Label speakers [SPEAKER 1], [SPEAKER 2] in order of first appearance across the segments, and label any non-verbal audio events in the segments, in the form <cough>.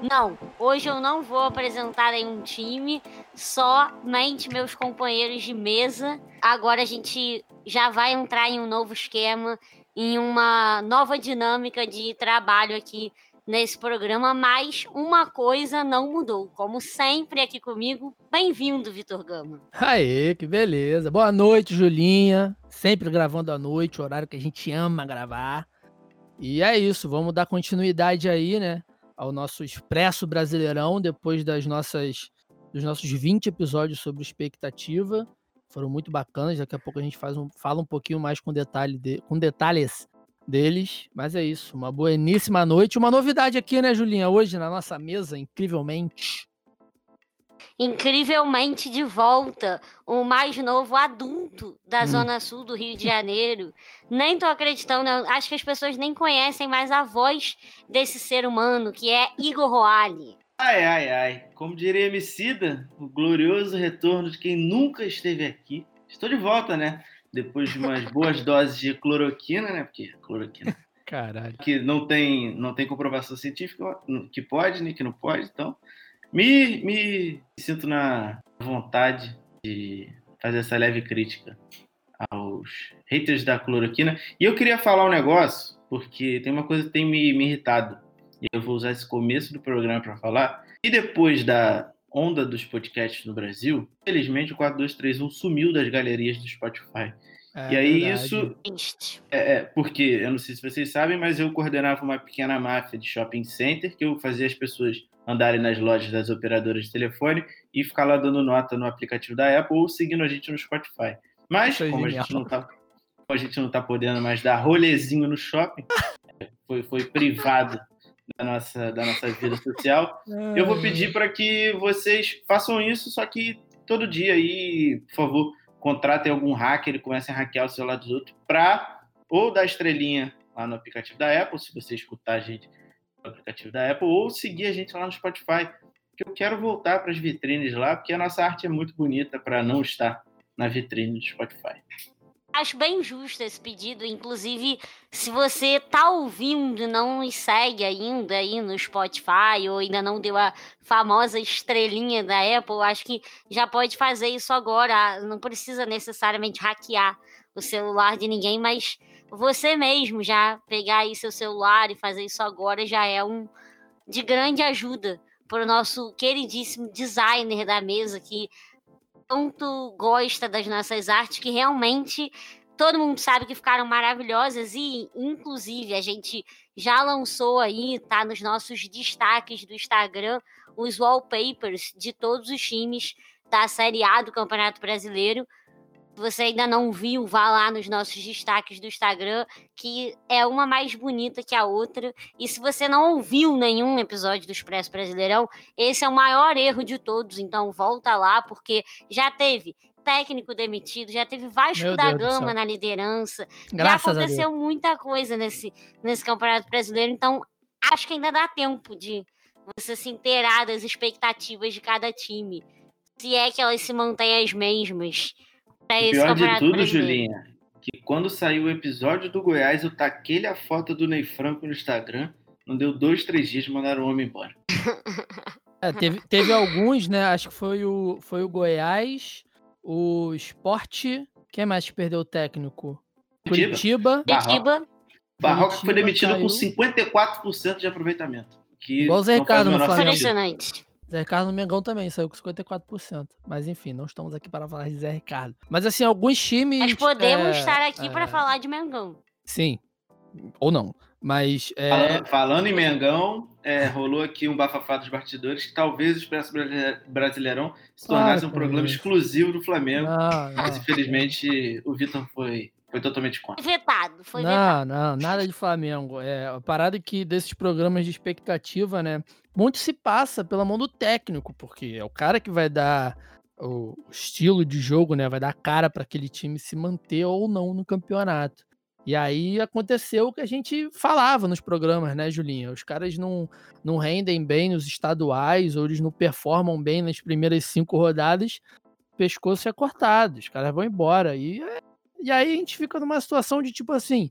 [SPEAKER 1] Não, hoje eu não vou apresentar aí um time, somente meus companheiros de mesa. Agora a gente já vai entrar em um novo esquema, em uma nova dinâmica de trabalho aqui nesse programa, mas uma coisa não mudou. Como sempre aqui comigo, bem-vindo, Vitor Gama.
[SPEAKER 2] Aê, que beleza. Boa noite, Julinha. Sempre gravando à noite, horário que a gente ama gravar. E é isso, vamos dar continuidade aí, né, ao nosso Expresso Brasileirão, depois das nossas dos nossos 20 episódios sobre expectativa. Foram muito bacanas, daqui a pouco a gente faz um, fala um pouquinho mais com, detalhe de, com detalhes deles. Mas é isso, uma bueníssima noite. Uma novidade aqui, né, Julinha? Hoje na nossa mesa, incrivelmente.
[SPEAKER 1] Incrivelmente de volta, o mais novo adulto da hum. Zona Sul do Rio de Janeiro. Nem tô acreditando, acho que as pessoas nem conhecem mais a voz desse ser humano, que é Igor Roale.
[SPEAKER 3] Ai, ai, ai. Como diria Emicida, o glorioso retorno de quem nunca esteve aqui. Estou de volta, né? depois de umas <laughs> boas doses de cloroquina, né? Porque cloroquina.
[SPEAKER 2] Caralho.
[SPEAKER 3] Que não tem, não tem comprovação científica que pode, nem que não pode. Então, me, me sinto na vontade de fazer essa leve crítica aos haters da cloroquina. E eu queria falar um negócio, porque tem uma coisa que tem me, me irritado. E eu vou usar esse começo do programa para falar. E depois da onda dos podcasts no Brasil, felizmente o 4231 sumiu das galerias do Spotify. É, e aí verdade. isso é, é, porque eu não sei se vocês sabem, mas eu coordenava uma pequena máfia de shopping center que eu fazia as pessoas andarem nas lojas das operadoras de telefone e ficar lá dando nota no aplicativo da Apple ou seguindo a gente no Spotify. Mas como a gente não tá a gente não tá podendo mais dar rolezinho no shopping, foi, foi privado da nossa, da nossa vida social. Eu vou pedir para que vocês façam isso, só que todo dia aí, por favor, contratem algum hacker e comecem a hackear o celular dos outros para ou dar estrelinha lá no aplicativo da Apple, se você escutar a gente aplicativo da Apple, ou seguir a gente lá no Spotify, que eu quero voltar para as vitrines lá, porque a nossa arte é muito bonita para não estar na vitrine do Spotify.
[SPEAKER 1] Acho bem justo esse pedido. Inclusive, se você tá ouvindo, não nos segue ainda aí no Spotify ou ainda não deu a famosa estrelinha da Apple, acho que já pode fazer isso agora. Não precisa necessariamente hackear o celular de ninguém, mas você mesmo já pegar aí seu celular e fazer isso agora já é um de grande ajuda para o nosso queridíssimo designer da mesa que tanto gosta das nossas artes que realmente todo mundo sabe que ficaram maravilhosas e inclusive a gente já lançou aí, tá nos nossos destaques do Instagram, os wallpapers de todos os times da Série A do Campeonato Brasileiro você ainda não viu, vá lá nos nossos destaques do Instagram, que é uma mais bonita que a outra. E se você não ouviu nenhum episódio do Expresso Brasileirão, esse é o maior erro de todos. Então volta lá, porque já teve técnico demitido, já teve Vasco Meu da Deus Gama na liderança. Graças já aconteceu muita coisa nesse, nesse Campeonato Brasileiro. Então acho que ainda dá tempo de você se inteirar das expectativas de cada time. Se é que elas se mantêm as mesmas
[SPEAKER 3] para esse pior de tudo, Julinha, que quando saiu o episódio do Goiás, eu taquei a foto do Ney Franco no Instagram. Não deu dois, três dias, mandaram o homem embora.
[SPEAKER 2] É, teve, teve alguns, né? Acho que foi o, foi o Goiás, o Esporte. Quem mais que perdeu o técnico? Curitiba.
[SPEAKER 1] Curitiba.
[SPEAKER 3] Barroca foi demitido caiu. com 54% de aproveitamento. Que
[SPEAKER 2] Igual o Zé Ricardo no Flamengo. Impressionante. Zé Ricardo no Mengão também saiu com 54%. Mas enfim, não estamos aqui para falar de Zé Ricardo. Mas assim, alguns times. Mas
[SPEAKER 1] podemos é, estar aqui é... para falar de Mengão.
[SPEAKER 2] Sim. Ou não. Mas. É...
[SPEAKER 3] Falando, falando, em Mengão, é, rolou aqui um bafafá dos bastidores que talvez o Expresso Brasileirão se tornasse claro, um programa exclusivo do Flamengo. Não. Mas infelizmente o Vitor foi foi totalmente contra.
[SPEAKER 1] Vetado, foi
[SPEAKER 2] não,
[SPEAKER 1] vetado.
[SPEAKER 2] Não, nada de Flamengo. É, a parada é que desses programas de expectativa, né? Muito se passa pela mão do técnico, porque é o cara que vai dar o estilo de jogo, né? Vai dar cara para aquele time se manter ou não no campeonato. E aí aconteceu o que a gente falava nos programas, né, Julinha? Os caras não, não rendem bem nos estaduais, ou eles não performam bem nas primeiras cinco rodadas, o pescoço é cortado, os caras vão embora. E é e aí a gente fica numa situação de tipo assim,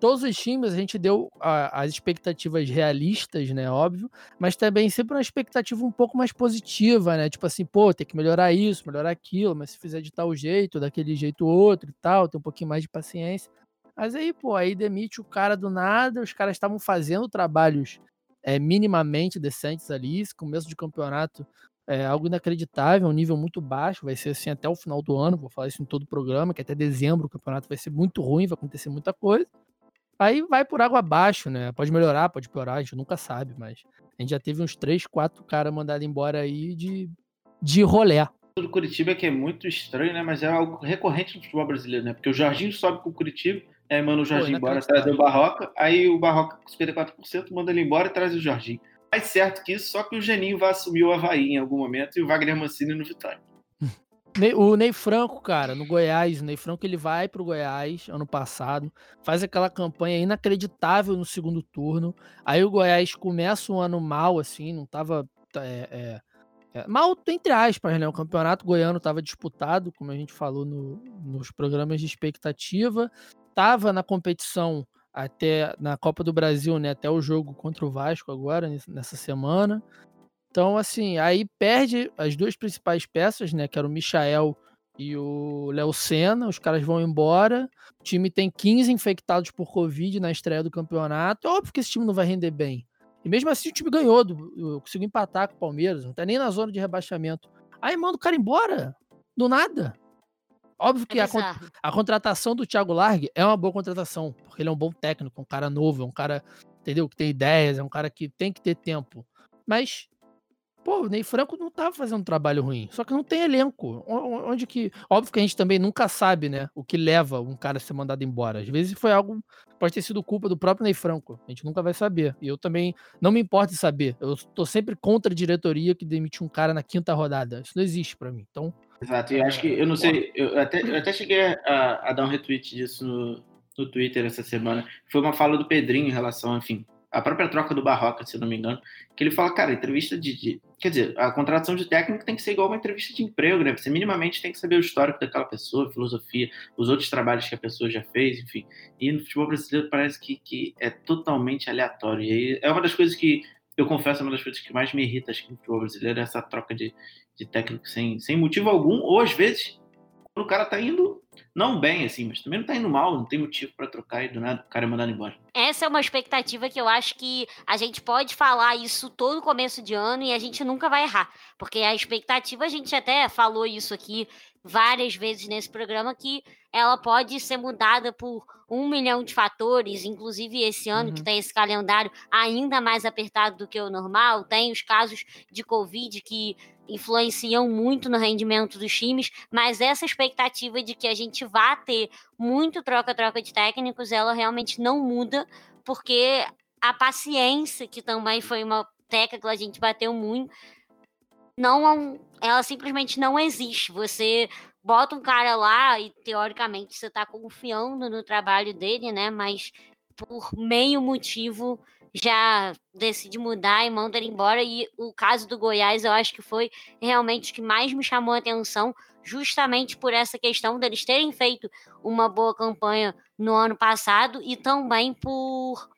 [SPEAKER 2] todos os times a gente deu a, as expectativas realistas, né? Óbvio, mas também sempre uma expectativa um pouco mais positiva, né? Tipo assim, pô, tem que melhorar isso, melhorar aquilo, mas se fizer de tal jeito, daquele jeito outro e tal, tem um pouquinho mais de paciência. Mas aí, pô, aí demite o cara do nada, os caras estavam fazendo trabalhos é, minimamente decentes ali, esse começo de campeonato é algo inacreditável, um nível muito baixo, vai ser assim até o final do ano, vou falar isso em todo o programa, que até dezembro o campeonato vai ser muito ruim, vai acontecer muita coisa. Aí vai por água abaixo, né? Pode melhorar, pode piorar, a gente nunca sabe, mas a gente já teve uns 3, 4 caras mandados embora aí de, de rolé.
[SPEAKER 3] do Curitiba é que é muito estranho, né? Mas é algo recorrente no futebol brasileiro, né? Porque o Jorginho sobe com o Curitiba, aí manda o Jorginho embora, traz o Barroca, aí o Barroca com 54% manda ele embora e traz o Jorginho mais certo que isso, só que o Geninho vai assumir o Havaí em algum momento e o Wagner Mancini no Vitória. <laughs>
[SPEAKER 2] O Ney Franco, cara, no Goiás, o Ney Franco ele vai pro Goiás ano passado, faz aquela campanha inacreditável no segundo turno. Aí o Goiás começa um ano mal, assim, não tava. É, é, é, mal, entre aspas, né? O campeonato goiano tava disputado, como a gente falou no, nos programas de expectativa. Tava na competição até na Copa do Brasil, né? Até o jogo contra o Vasco agora, nessa semana. Então, assim, aí perde as duas principais peças, né? Que era o Michael e o Léo Senna. Os caras vão embora. O time tem 15 infectados por Covid na estreia do campeonato. É óbvio que esse time não vai render bem. E mesmo assim o time ganhou, do, conseguiu empatar com o Palmeiras, não tá nem na zona de rebaixamento. Aí manda o cara embora, do nada. Óbvio que é a, a, contratação do Thiago Largue é uma boa contratação, porque ele é um bom técnico, um cara novo, é um cara, entendeu, que tem ideias, é um cara que tem que ter tempo. Mas, pô, o Ney Franco não tava fazendo um trabalho ruim, só que não tem elenco. Onde que. Óbvio que a gente também nunca sabe, né, o que leva um cara a ser mandado embora. Às vezes foi algo. Pode ter sido culpa do próprio Ney Franco. A gente nunca vai saber. E eu também não me importo de saber. Eu tô sempre contra a diretoria que demite um cara na quinta rodada. Isso não existe para mim. Então,
[SPEAKER 3] Exato, e acho que, eu não sei, eu até, eu até cheguei a, a, dar um retweet disso no, no Twitter essa semana. Foi uma fala do Pedrinho em relação, enfim, a própria troca do Barroca, se não me engano, que ele fala, cara, entrevista de, de, Quer dizer, a contratação de técnico tem que ser igual uma entrevista de emprego, né? Você minimamente tem que saber o histórico daquela pessoa, filosofia, os outros trabalhos que a pessoa já fez, enfim. E no futebol brasileiro parece que, que é totalmente aleatório. E aí é uma das coisas que eu confesso, uma das coisas que mais me irrita acho que no futebol brasileiro é essa troca de, de técnico sem, sem motivo algum, ou às vezes, quando o cara tá indo não bem, assim, mas também não tá indo mal, não tem motivo para trocar e do nada o cara é mandado embora.
[SPEAKER 1] Essa é uma expectativa que eu acho que a gente pode falar isso todo começo de ano e a gente nunca vai errar. Porque a expectativa, a gente até falou isso aqui várias vezes nesse programa, que ela pode ser mudada por um milhão de fatores, inclusive esse ano uhum. que tem esse calendário ainda mais apertado do que o normal, tem os casos de Covid que influenciam muito no rendimento dos times, mas essa expectativa de que a gente vá ter muito troca-troca de técnicos, ela realmente não muda, porque a paciência, que também foi uma tecla que a gente bateu muito, não ela simplesmente não existe. Você bota um cara lá e teoricamente você está confiando no trabalho dele, né? Mas por meio motivo já decide mudar e manda ele embora. E o caso do Goiás, eu acho que foi realmente o que mais me chamou a atenção, justamente por essa questão deles terem feito uma boa campanha no ano passado e também por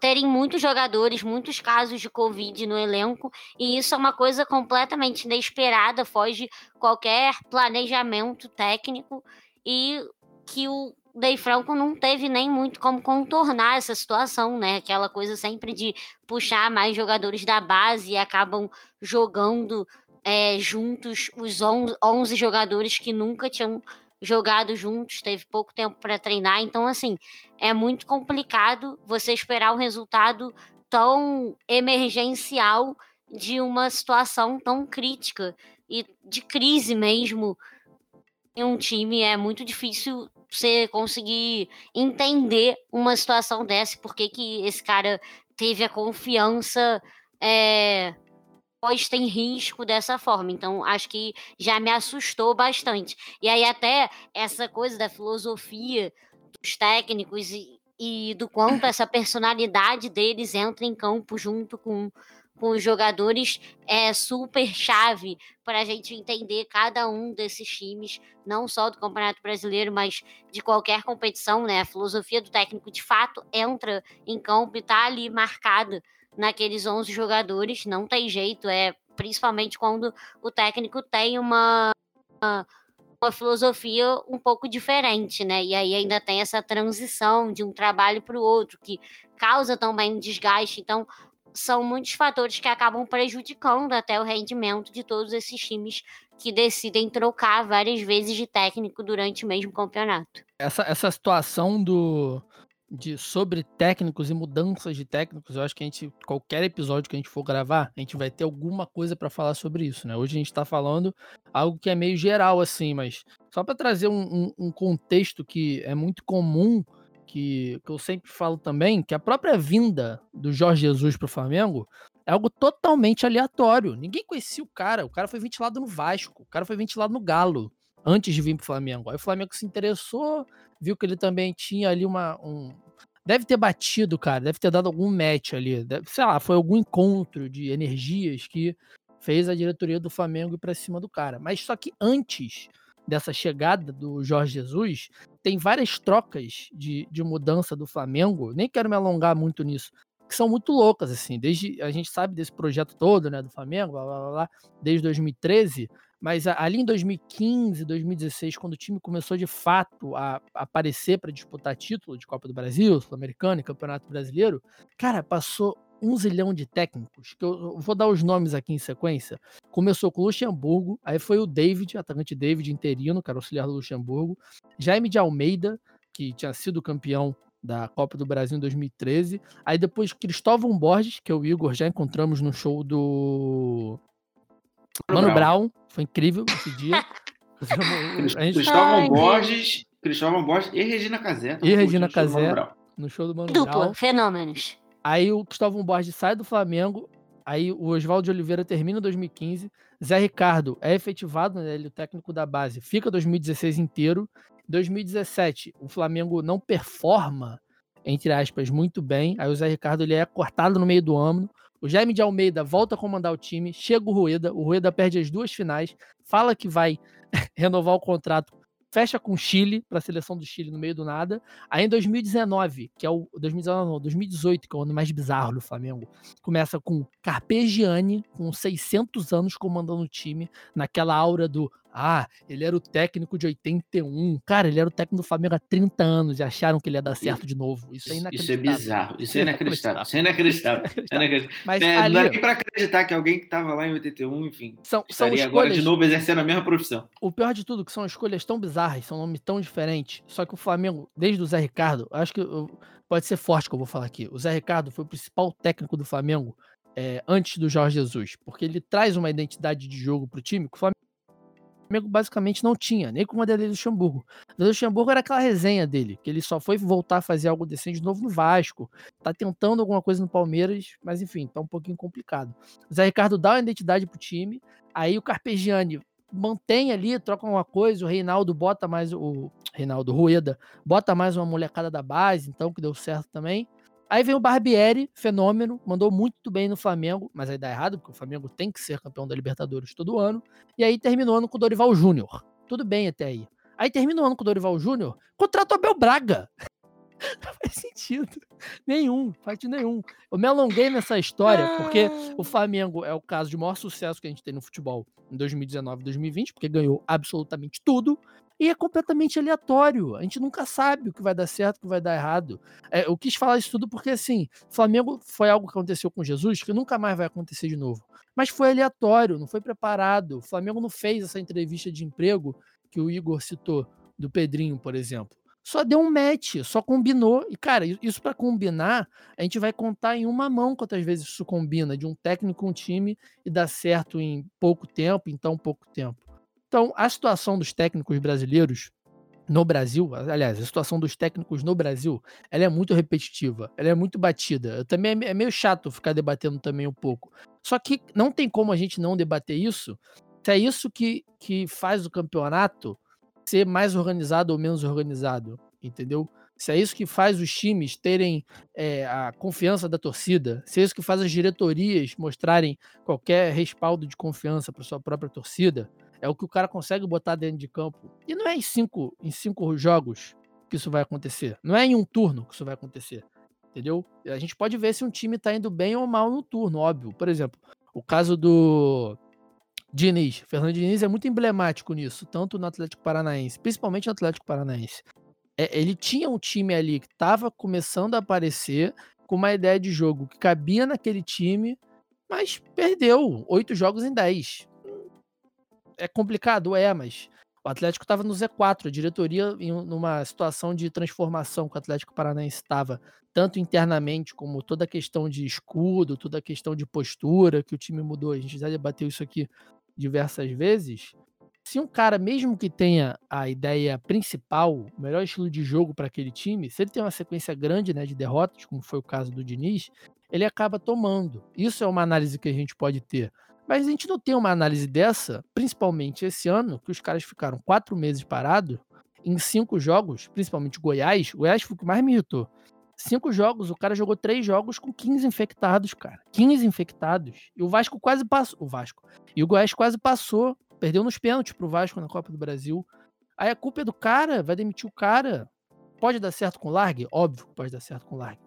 [SPEAKER 1] terem muitos jogadores, muitos casos de Covid no elenco, e isso é uma coisa completamente inesperada, foge qualquer planejamento técnico, e que o Dei Franco não teve nem muito como contornar essa situação, né? Aquela coisa sempre de puxar mais jogadores da base e acabam jogando é, juntos os 11 jogadores que nunca tinham jogado juntos, teve pouco tempo para treinar. Então, assim, é muito complicado você esperar um resultado tão emergencial de uma situação tão crítica e de crise mesmo em um time. É muito difícil você conseguir entender uma situação dessa, porque que esse cara teve a confiança é, pode ter risco dessa forma. Então, acho que já me assustou bastante. E aí, até essa coisa da filosofia dos técnicos, e do quanto essa personalidade deles entra em campo junto com, com os jogadores é super chave para a gente entender cada um desses times, não só do Campeonato Brasileiro, mas de qualquer competição, né? A filosofia do técnico de fato entra em campo e está ali marcada naqueles 11 jogadores, não tem jeito, é principalmente quando o técnico tem uma, uma uma filosofia um pouco diferente, né? E aí ainda tem essa transição de um trabalho para o outro, que causa também um desgaste. Então, são muitos fatores que acabam prejudicando até o rendimento de todos esses times que decidem trocar várias vezes de técnico durante o mesmo campeonato.
[SPEAKER 2] Essa, essa situação do, de sobre técnicos e mudanças de técnicos, eu acho que a gente, qualquer episódio que a gente for gravar, a gente vai ter alguma coisa para falar sobre isso, né? Hoje a gente está falando algo que é meio geral, assim, mas só para trazer um, um, um, contexto que é muito comum, que, que eu sempre falo também, que a própria vinda do Jorge Jesus para o Flamengo é algo totalmente aleatório. Ninguém conhecia o cara, o cara foi ventilado no Vasco, o cara foi ventilado no Galo antes de vir pro Flamengo. Aí o Flamengo se interessou, viu que ele também tinha ali uma. Um... Deve ter batido, cara, deve ter dado algum match ali. Deve, sei lá, foi algum encontro de energias que fez a diretoria do Flamengo ir pra cima do cara. Mas só que antes dessa chegada do Jorge Jesus, tem várias trocas de, de mudança do Flamengo. Nem quero me alongar muito nisso, que são muito loucas, assim. Desde a gente sabe desse projeto todo, né, do Flamengo, blá, blá, blá, desde 2013, mas ali em 2015, 2016, quando o time começou de fato a aparecer para disputar título de Copa do Brasil, Sul-Americano e Campeonato Brasileiro, cara, passou um zilhão de técnicos, que eu vou dar os nomes aqui em sequência. Começou com o Luxemburgo, aí foi o David, atacante David interino, cara, auxiliar do Luxemburgo, Jaime de Almeida, que tinha sido campeão da Copa do Brasil em 2013. Aí depois Cristóvão Borges, que é o Igor, já encontramos no show do Mano Brown. Brown. Foi incrível esse dia. <laughs>
[SPEAKER 3] gente... Cristóvão Borges, Cristóvão Borges e Regina Casé.
[SPEAKER 2] E Regina Casé no show do Mano
[SPEAKER 1] Dupla,
[SPEAKER 2] Brown.
[SPEAKER 1] fenômenos.
[SPEAKER 2] Aí o Cristóvão Borges sai do Flamengo, aí o Oswaldo de Oliveira termina em 2015, Zé Ricardo é efetivado, né, ele é o técnico da base, fica 2016 inteiro. 2017, o Flamengo não performa, entre aspas, muito bem. Aí o Zé Ricardo ele é cortado no meio do ano. O Jaime de Almeida volta a comandar o time, chega o Rueda, o Rueda perde as duas finais, fala que vai <laughs> renovar o contrato, fecha com o Chile, para a seleção do Chile no meio do nada. Aí em 2019, que é o 2019, não, 2018, que é o ano mais bizarro do Flamengo, começa com Carpegiani, com 600 anos comandando o time, naquela aura do ah, ele era o técnico de 81. Cara, ele era o técnico do Flamengo há 30 anos e acharam que ele ia dar certo de novo. Isso é inacreditável.
[SPEAKER 3] Isso é bizarro. Isso é inacreditável. Isso é inacreditável. Isso é inacreditável. Mas é, ali... Não nem pra acreditar que alguém que estava lá em 81, enfim, são, são escolhas... agora de novo exercendo a mesma profissão.
[SPEAKER 2] O pior de tudo, que são escolhas tão bizarras, são nomes tão diferentes. Só que o Flamengo, desde o Zé Ricardo, acho que pode ser forte que eu vou falar aqui. O Zé Ricardo foi o principal técnico do Flamengo é, antes do Jorge Jesus, porque ele traz uma identidade de jogo pro time que o Flamengo Flamengo basicamente não tinha, nem com o Vanderlei Luxemburgo. O Luxemburgo era aquela resenha dele, que ele só foi voltar a fazer algo decente de novo no Vasco. Tá tentando alguma coisa no Palmeiras, mas enfim, tá um pouquinho complicado. O Zé Ricardo dá uma identidade pro time, aí o Carpegiani mantém ali, troca uma coisa, o Reinaldo bota mais o Reinaldo Rueda, bota mais uma molecada da base, então que deu certo também. Aí vem o Barbieri, fenômeno, mandou muito bem no Flamengo, mas aí dá errado, porque o Flamengo tem que ser campeão da Libertadores todo ano. E aí terminou ano com o Dorival Júnior. Tudo bem até aí. Aí termina o ano com o Dorival Júnior, contrata o Abel Braga. <laughs> Não faz sentido. Nenhum, faz nenhum. Eu me alonguei nessa história, porque o ah. Flamengo é o caso de maior sucesso que a gente tem no futebol em 2019 e 2020, porque ganhou absolutamente tudo. E é completamente aleatório. A gente nunca sabe o que vai dar certo, o que vai dar errado. É, eu quis falar isso tudo porque, assim, Flamengo foi algo que aconteceu com Jesus que nunca mais vai acontecer de novo. Mas foi aleatório, não foi preparado. O Flamengo não fez essa entrevista de emprego que o Igor citou, do Pedrinho, por exemplo. Só deu um match, só combinou. E, cara, isso para combinar, a gente vai contar em uma mão quantas vezes isso combina, de um técnico com um time e dá certo em pouco tempo, em tão pouco tempo. Então, a situação dos técnicos brasileiros no Brasil, aliás, a situação dos técnicos no Brasil, ela é muito repetitiva, ela é muito batida. Também é, é meio chato ficar debatendo também um pouco. Só que não tem como a gente não debater isso, se é isso que, que faz o campeonato ser mais organizado ou menos organizado, entendeu? se é isso que faz os times terem é, a confiança da torcida, se é isso que faz as diretorias mostrarem qualquer respaldo de confiança para sua própria torcida, é o que o cara consegue botar dentro de campo. E não é em cinco, em cinco jogos que isso vai acontecer. Não é em um turno que isso vai acontecer. Entendeu? A gente pode ver se um time tá indo bem ou mal no turno, óbvio. Por exemplo, o caso do Diniz. Fernando Diniz é muito emblemático nisso, tanto no Atlético Paranaense, principalmente no Atlético Paranaense. É, ele tinha um time ali que estava começando a aparecer com uma ideia de jogo que cabia naquele time, mas perdeu oito jogos em dez. É complicado, é, mas o Atlético estava no Z4, a diretoria em numa situação de transformação que o Atlético Paranaense estava, tanto internamente como toda a questão de escudo, toda a questão de postura que o time mudou. A gente já debateu isso aqui diversas vezes. Se um cara, mesmo que tenha a ideia principal, o melhor estilo de jogo para aquele time, se ele tem uma sequência grande né, de derrotas, como foi o caso do Diniz, ele acaba tomando. Isso é uma análise que a gente pode ter. Mas a gente não tem uma análise dessa, principalmente esse ano, que os caras ficaram quatro meses parados, em cinco jogos, principalmente Goiás. Goiás foi o que mais me irritou. Cinco jogos, o cara jogou três jogos com 15 infectados, cara. 15 infectados. E o Vasco quase passou. O Vasco. E o Goiás quase passou Perdeu nos pênaltis pro Vasco na Copa do Brasil. Aí a culpa é do cara, vai demitir o cara. Pode dar certo com o Largue? Óbvio que pode dar certo com o Largue.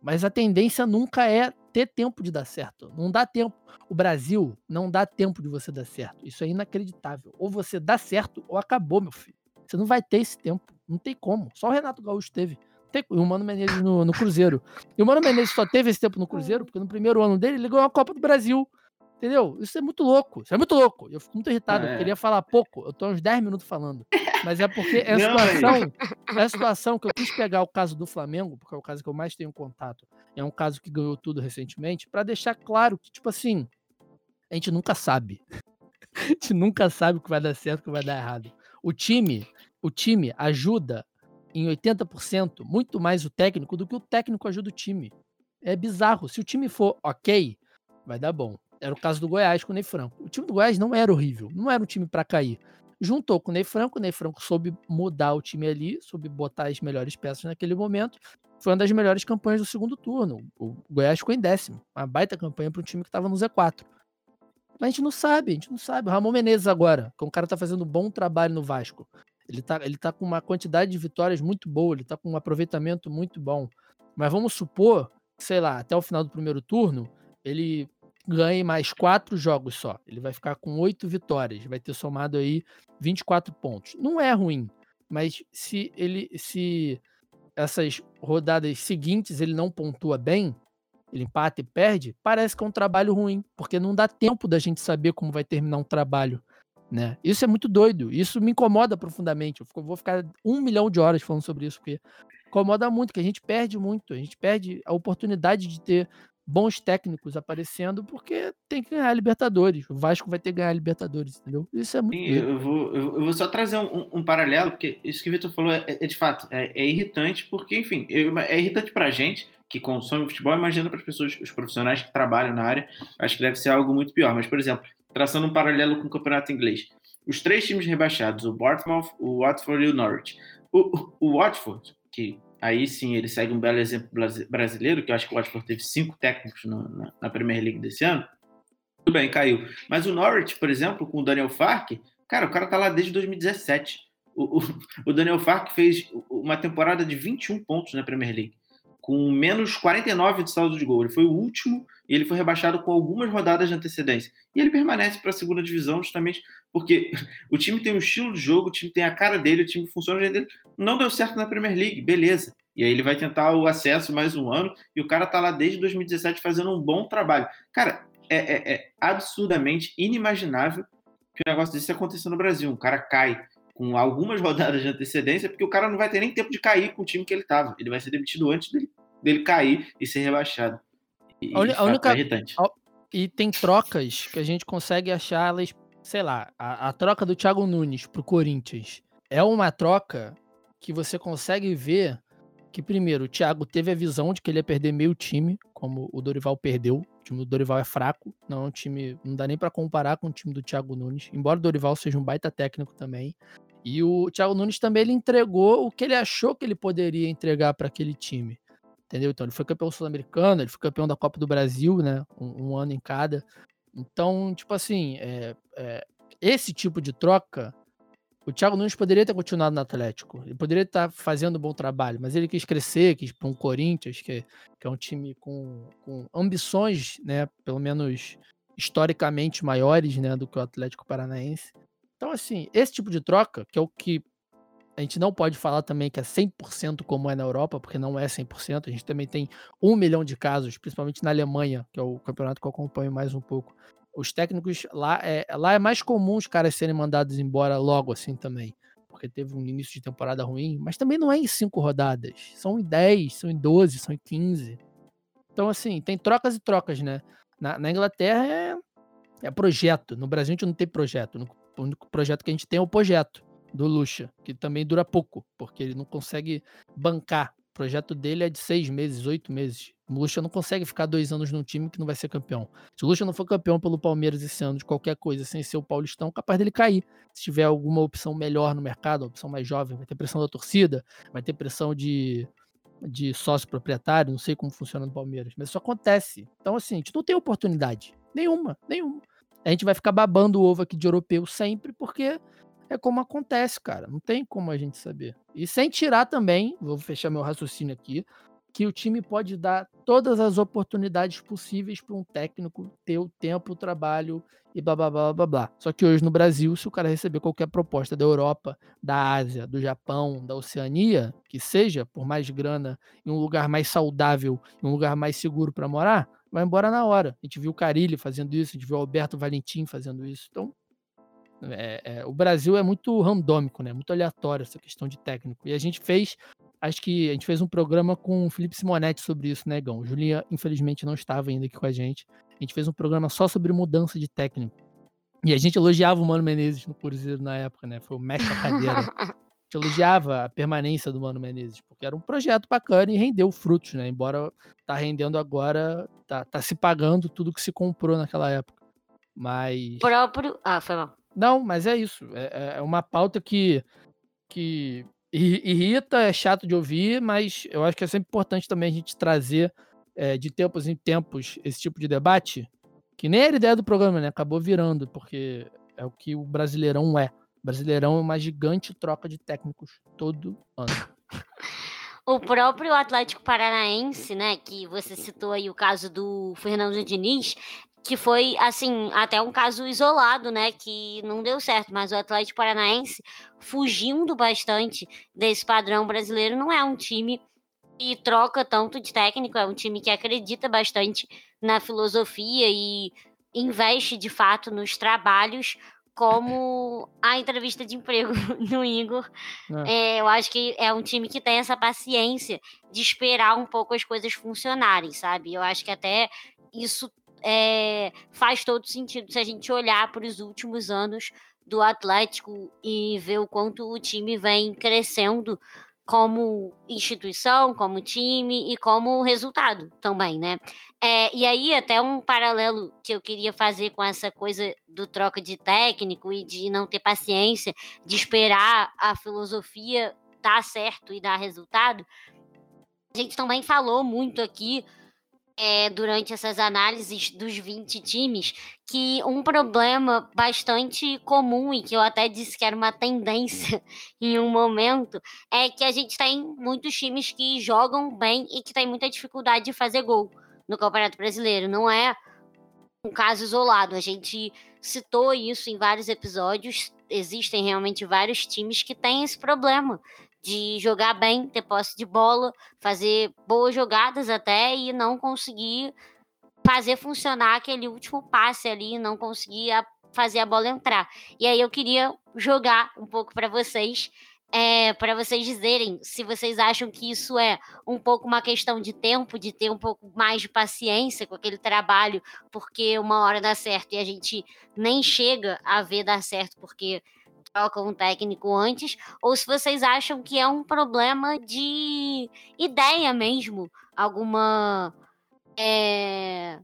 [SPEAKER 2] Mas a tendência nunca é ter tempo de dar certo. Não dá tempo. O Brasil não dá tempo de você dar certo. Isso é inacreditável. Ou você dá certo ou acabou, meu filho. Você não vai ter esse tempo. Não tem como. Só o Renato Gaúcho teve. E o Mano Menezes no, no Cruzeiro. E o Mano Menezes só teve esse tempo no Cruzeiro porque no primeiro ano dele ele ganhou a Copa do Brasil. Entendeu? Isso é muito louco. Isso é muito louco. Eu fico muito irritado. É. Eu queria falar pouco. Eu tô uns 10 minutos falando. Mas é porque é a situação, é a situação que eu quis pegar o caso do Flamengo, porque é o caso que eu mais tenho contato. É um caso que ganhou tudo recentemente, para deixar claro que, tipo assim, a gente nunca sabe. <laughs> a gente nunca sabe o que vai dar certo e o que vai dar errado. O time, o time ajuda em 80% muito mais o técnico do que o técnico ajuda o time. É bizarro. Se o time for ok, vai dar bom. Era o caso do Goiás com o Ney Franco. O time do Goiás não era horrível, não era um time para cair. Juntou com o Ney Franco, o Ney Franco soube mudar o time ali, soube botar as melhores peças naquele momento. Foi uma das melhores campanhas do segundo turno. O Goiás ficou em décimo. Uma baita campanha para um time que estava no Z4. Mas a gente não sabe, a gente não sabe. O Ramon Menezes agora, que é um cara que tá fazendo um bom trabalho no Vasco. Ele tá, ele tá com uma quantidade de vitórias muito boa, ele tá com um aproveitamento muito bom. Mas vamos supor, sei lá, até o final do primeiro turno, ele ganhe mais quatro jogos só. Ele vai ficar com oito vitórias, vai ter somado aí 24 pontos. Não é ruim, mas se ele se essas rodadas seguintes ele não pontua bem, ele empata e perde, parece que é um trabalho ruim, porque não dá tempo da gente saber como vai terminar um trabalho. Né? Isso é muito doido, isso me incomoda profundamente. Eu vou ficar um milhão de horas falando sobre isso, porque incomoda muito, que a gente perde muito, a gente perde a oportunidade de ter bons técnicos aparecendo porque tem que ganhar a Libertadores. O Vasco vai ter que ganhar a Libertadores, entendeu? Isso é muito. Sim,
[SPEAKER 3] eu, vou, eu vou só trazer um, um, paralelo, porque isso que o Vitor falou é, é, de fato é, é, irritante, porque, enfim, é irritante pra gente que consome futebol, imagina para as pessoas, os profissionais que trabalham na área, acho que deve ser algo muito pior. Mas, por exemplo, traçando um paralelo com o campeonato inglês, os três times rebaixados, o Bournemouth, o Watford e o Norwich. O, o Watford, que aí sim ele segue um belo exemplo brasileiro, que eu acho que o Watford teve cinco técnicos no, na, na, Premier League desse ano. Tudo bem, caiu. Mas o Norwich, por exemplo, com o Daniel Fark, cara, o cara tá lá desde 2017. O, o, o Daniel Fark fez uma temporada de 21 pontos na Premier League, com menos 49 de saldo de gol. Ele foi o último e ele foi rebaixado com algumas rodadas de antecedência. E ele permanece para a segunda divisão justamente porque <laughs> o time tem um estilo de jogo, o time tem a cara dele, o time funciona dele. Não deu certo na Premier League, beleza. E aí ele vai tentar o acesso mais um ano e o cara tá lá desde 2017 fazendo um bom trabalho. Cara, é, é, é absurdamente inimaginável que um negócio desse aconteça no Brasil. Um cara cai com algumas rodadas de antecedência, porque o cara não vai ter nem tempo de cair com o time que ele tava. Ele vai ser demitido antes dele, dele cair e ser rebaixado.
[SPEAKER 2] E, a, a única, é irritante. E tem trocas que a gente consegue achar elas sei lá, a, a troca do Thiago Nunes pro Corinthians é uma troca que você consegue ver que, primeiro, o Thiago teve a visão de que ele ia perder meio time, como o Dorival perdeu. O time do Dorival é fraco, não é um time. Não dá nem para comparar com o time do Thiago Nunes, embora o Dorival seja um baita técnico também. E o Thiago Nunes também ele entregou o que ele achou que ele poderia entregar para aquele time. Entendeu? Então ele foi campeão sul-americano, ele foi campeão da Copa do Brasil, né? Um, um ano em cada. Então, tipo assim, é, é, esse tipo de troca, o Thiago Nunes poderia ter continuado no Atlético. Ele poderia estar fazendo um bom trabalho, mas ele quis crescer, quis para um Corinthians, que, que, é um time com, com ambições, né? Pelo menos historicamente maiores, né? Do que o Atlético Paranaense. Então, assim, esse tipo de troca, que é o que a gente não pode falar também que é 100% como é na Europa, porque não é 100%. A gente também tem um milhão de casos, principalmente na Alemanha, que é o campeonato que eu acompanho mais um pouco. Os técnicos lá é, lá é mais comum os caras serem mandados embora logo assim também, porque teve um início de temporada ruim, mas também não é em cinco rodadas, são em 10, são em 12, são em 15. Então, assim, tem trocas e trocas, né? Na, na Inglaterra é, é projeto, no Brasil a gente não tem projeto, o único projeto que a gente tem é o projeto do Lucha, que também dura pouco, porque ele não consegue bancar. O projeto dele é de seis meses, oito meses. O Lucha não consegue ficar dois anos num time que não vai ser campeão. Se o Lucha não for campeão pelo Palmeiras esse ano de qualquer coisa, sem ser o Paulistão, capaz dele cair. Se tiver alguma opção melhor no mercado, opção mais jovem, vai ter pressão da torcida, vai ter pressão de, de sócio proprietário, não sei como funciona no Palmeiras, mas isso acontece. Então, assim, a gente não tem oportunidade. Nenhuma, nenhuma. A gente vai ficar babando o ovo aqui de europeu sempre, porque é como acontece, cara. Não tem como a gente saber. E sem tirar também, vou fechar meu raciocínio aqui, que o time pode dar todas as oportunidades possíveis para um técnico ter o tempo, o trabalho e blá blá blá blá blá. Só que hoje no Brasil, se o cara receber qualquer proposta da Europa, da Ásia, do Japão, da Oceania, que seja, por mais grana, em um lugar mais saudável, em um lugar mais seguro para morar, vai embora na hora. A gente viu o Carilli fazendo isso, a gente viu o Alberto Valentim fazendo isso. Então, é, é, o Brasil é muito randômico, né? Muito aleatório essa questão de técnico. E a gente fez, acho que a gente fez um programa com o Felipe Simonetti sobre isso, né, Gão? Julinha, infelizmente, não estava ainda aqui com a gente. A gente fez um programa só sobre mudança de técnico. E a gente elogiava o Mano Menezes no Cruzeiro na época, né? Foi o mestre cadeira. <laughs> A gente elogiava a permanência do Mano Menezes, porque era um projeto bacana e rendeu frutos, né? Embora tá rendendo agora, tá, tá se pagando tudo que se comprou naquela época. Mas.
[SPEAKER 1] O próprio. Ah, foi mal.
[SPEAKER 2] Não, mas é isso. É, é, é uma pauta que, que irrita, é chato de ouvir, mas eu acho que é sempre importante também a gente trazer é, de tempos em tempos esse tipo de debate, que nem era ideia do programa, né? Acabou virando, porque é o que o Brasileirão é. O Brasileirão é uma gigante troca de técnicos todo ano.
[SPEAKER 1] O próprio Atlético Paranaense, né, que você citou aí o caso do Fernando Diniz, que foi, assim, até um caso isolado, né, que não deu certo, mas o Atlético Paranaense, fugindo bastante desse padrão brasileiro, não é um time que troca tanto de técnico, é um time que acredita bastante na filosofia e investe de fato nos trabalhos, como a entrevista de emprego <laughs> no Igor. É. É, eu acho que é um time que tem essa paciência de esperar um pouco as coisas funcionarem, sabe? Eu acho que até isso é, faz todo sentido se a gente olhar para os últimos anos do Atlético e ver o quanto o time vem crescendo como instituição, como time e como resultado também, né? É, e aí, até um paralelo que eu queria fazer com essa coisa do troca de técnico e de não ter paciência, de esperar a filosofia dar certo e dar resultado. A gente também falou muito aqui é, durante essas análises dos 20 times que um problema bastante comum e que eu até disse que era uma tendência <laughs> em um momento é que a gente tem muitos times que jogam bem e que tem muita dificuldade de fazer gol no Campeonato Brasileiro. Não é um caso isolado. A gente citou isso em vários episódios. Existem realmente vários times que têm esse problema de jogar bem, ter posse de bola, fazer boas jogadas até e não conseguir fazer funcionar aquele último passe ali, não conseguir fazer a bola entrar. E aí eu queria jogar um pouco para vocês, é, para vocês dizerem se vocês acham que isso é um pouco uma questão de tempo, de ter um pouco mais de paciência com aquele trabalho, porque uma hora dá certo e a gente nem chega a ver dar certo, porque trocam um técnico antes, ou se vocês acham que é um problema de ideia mesmo, alguma é,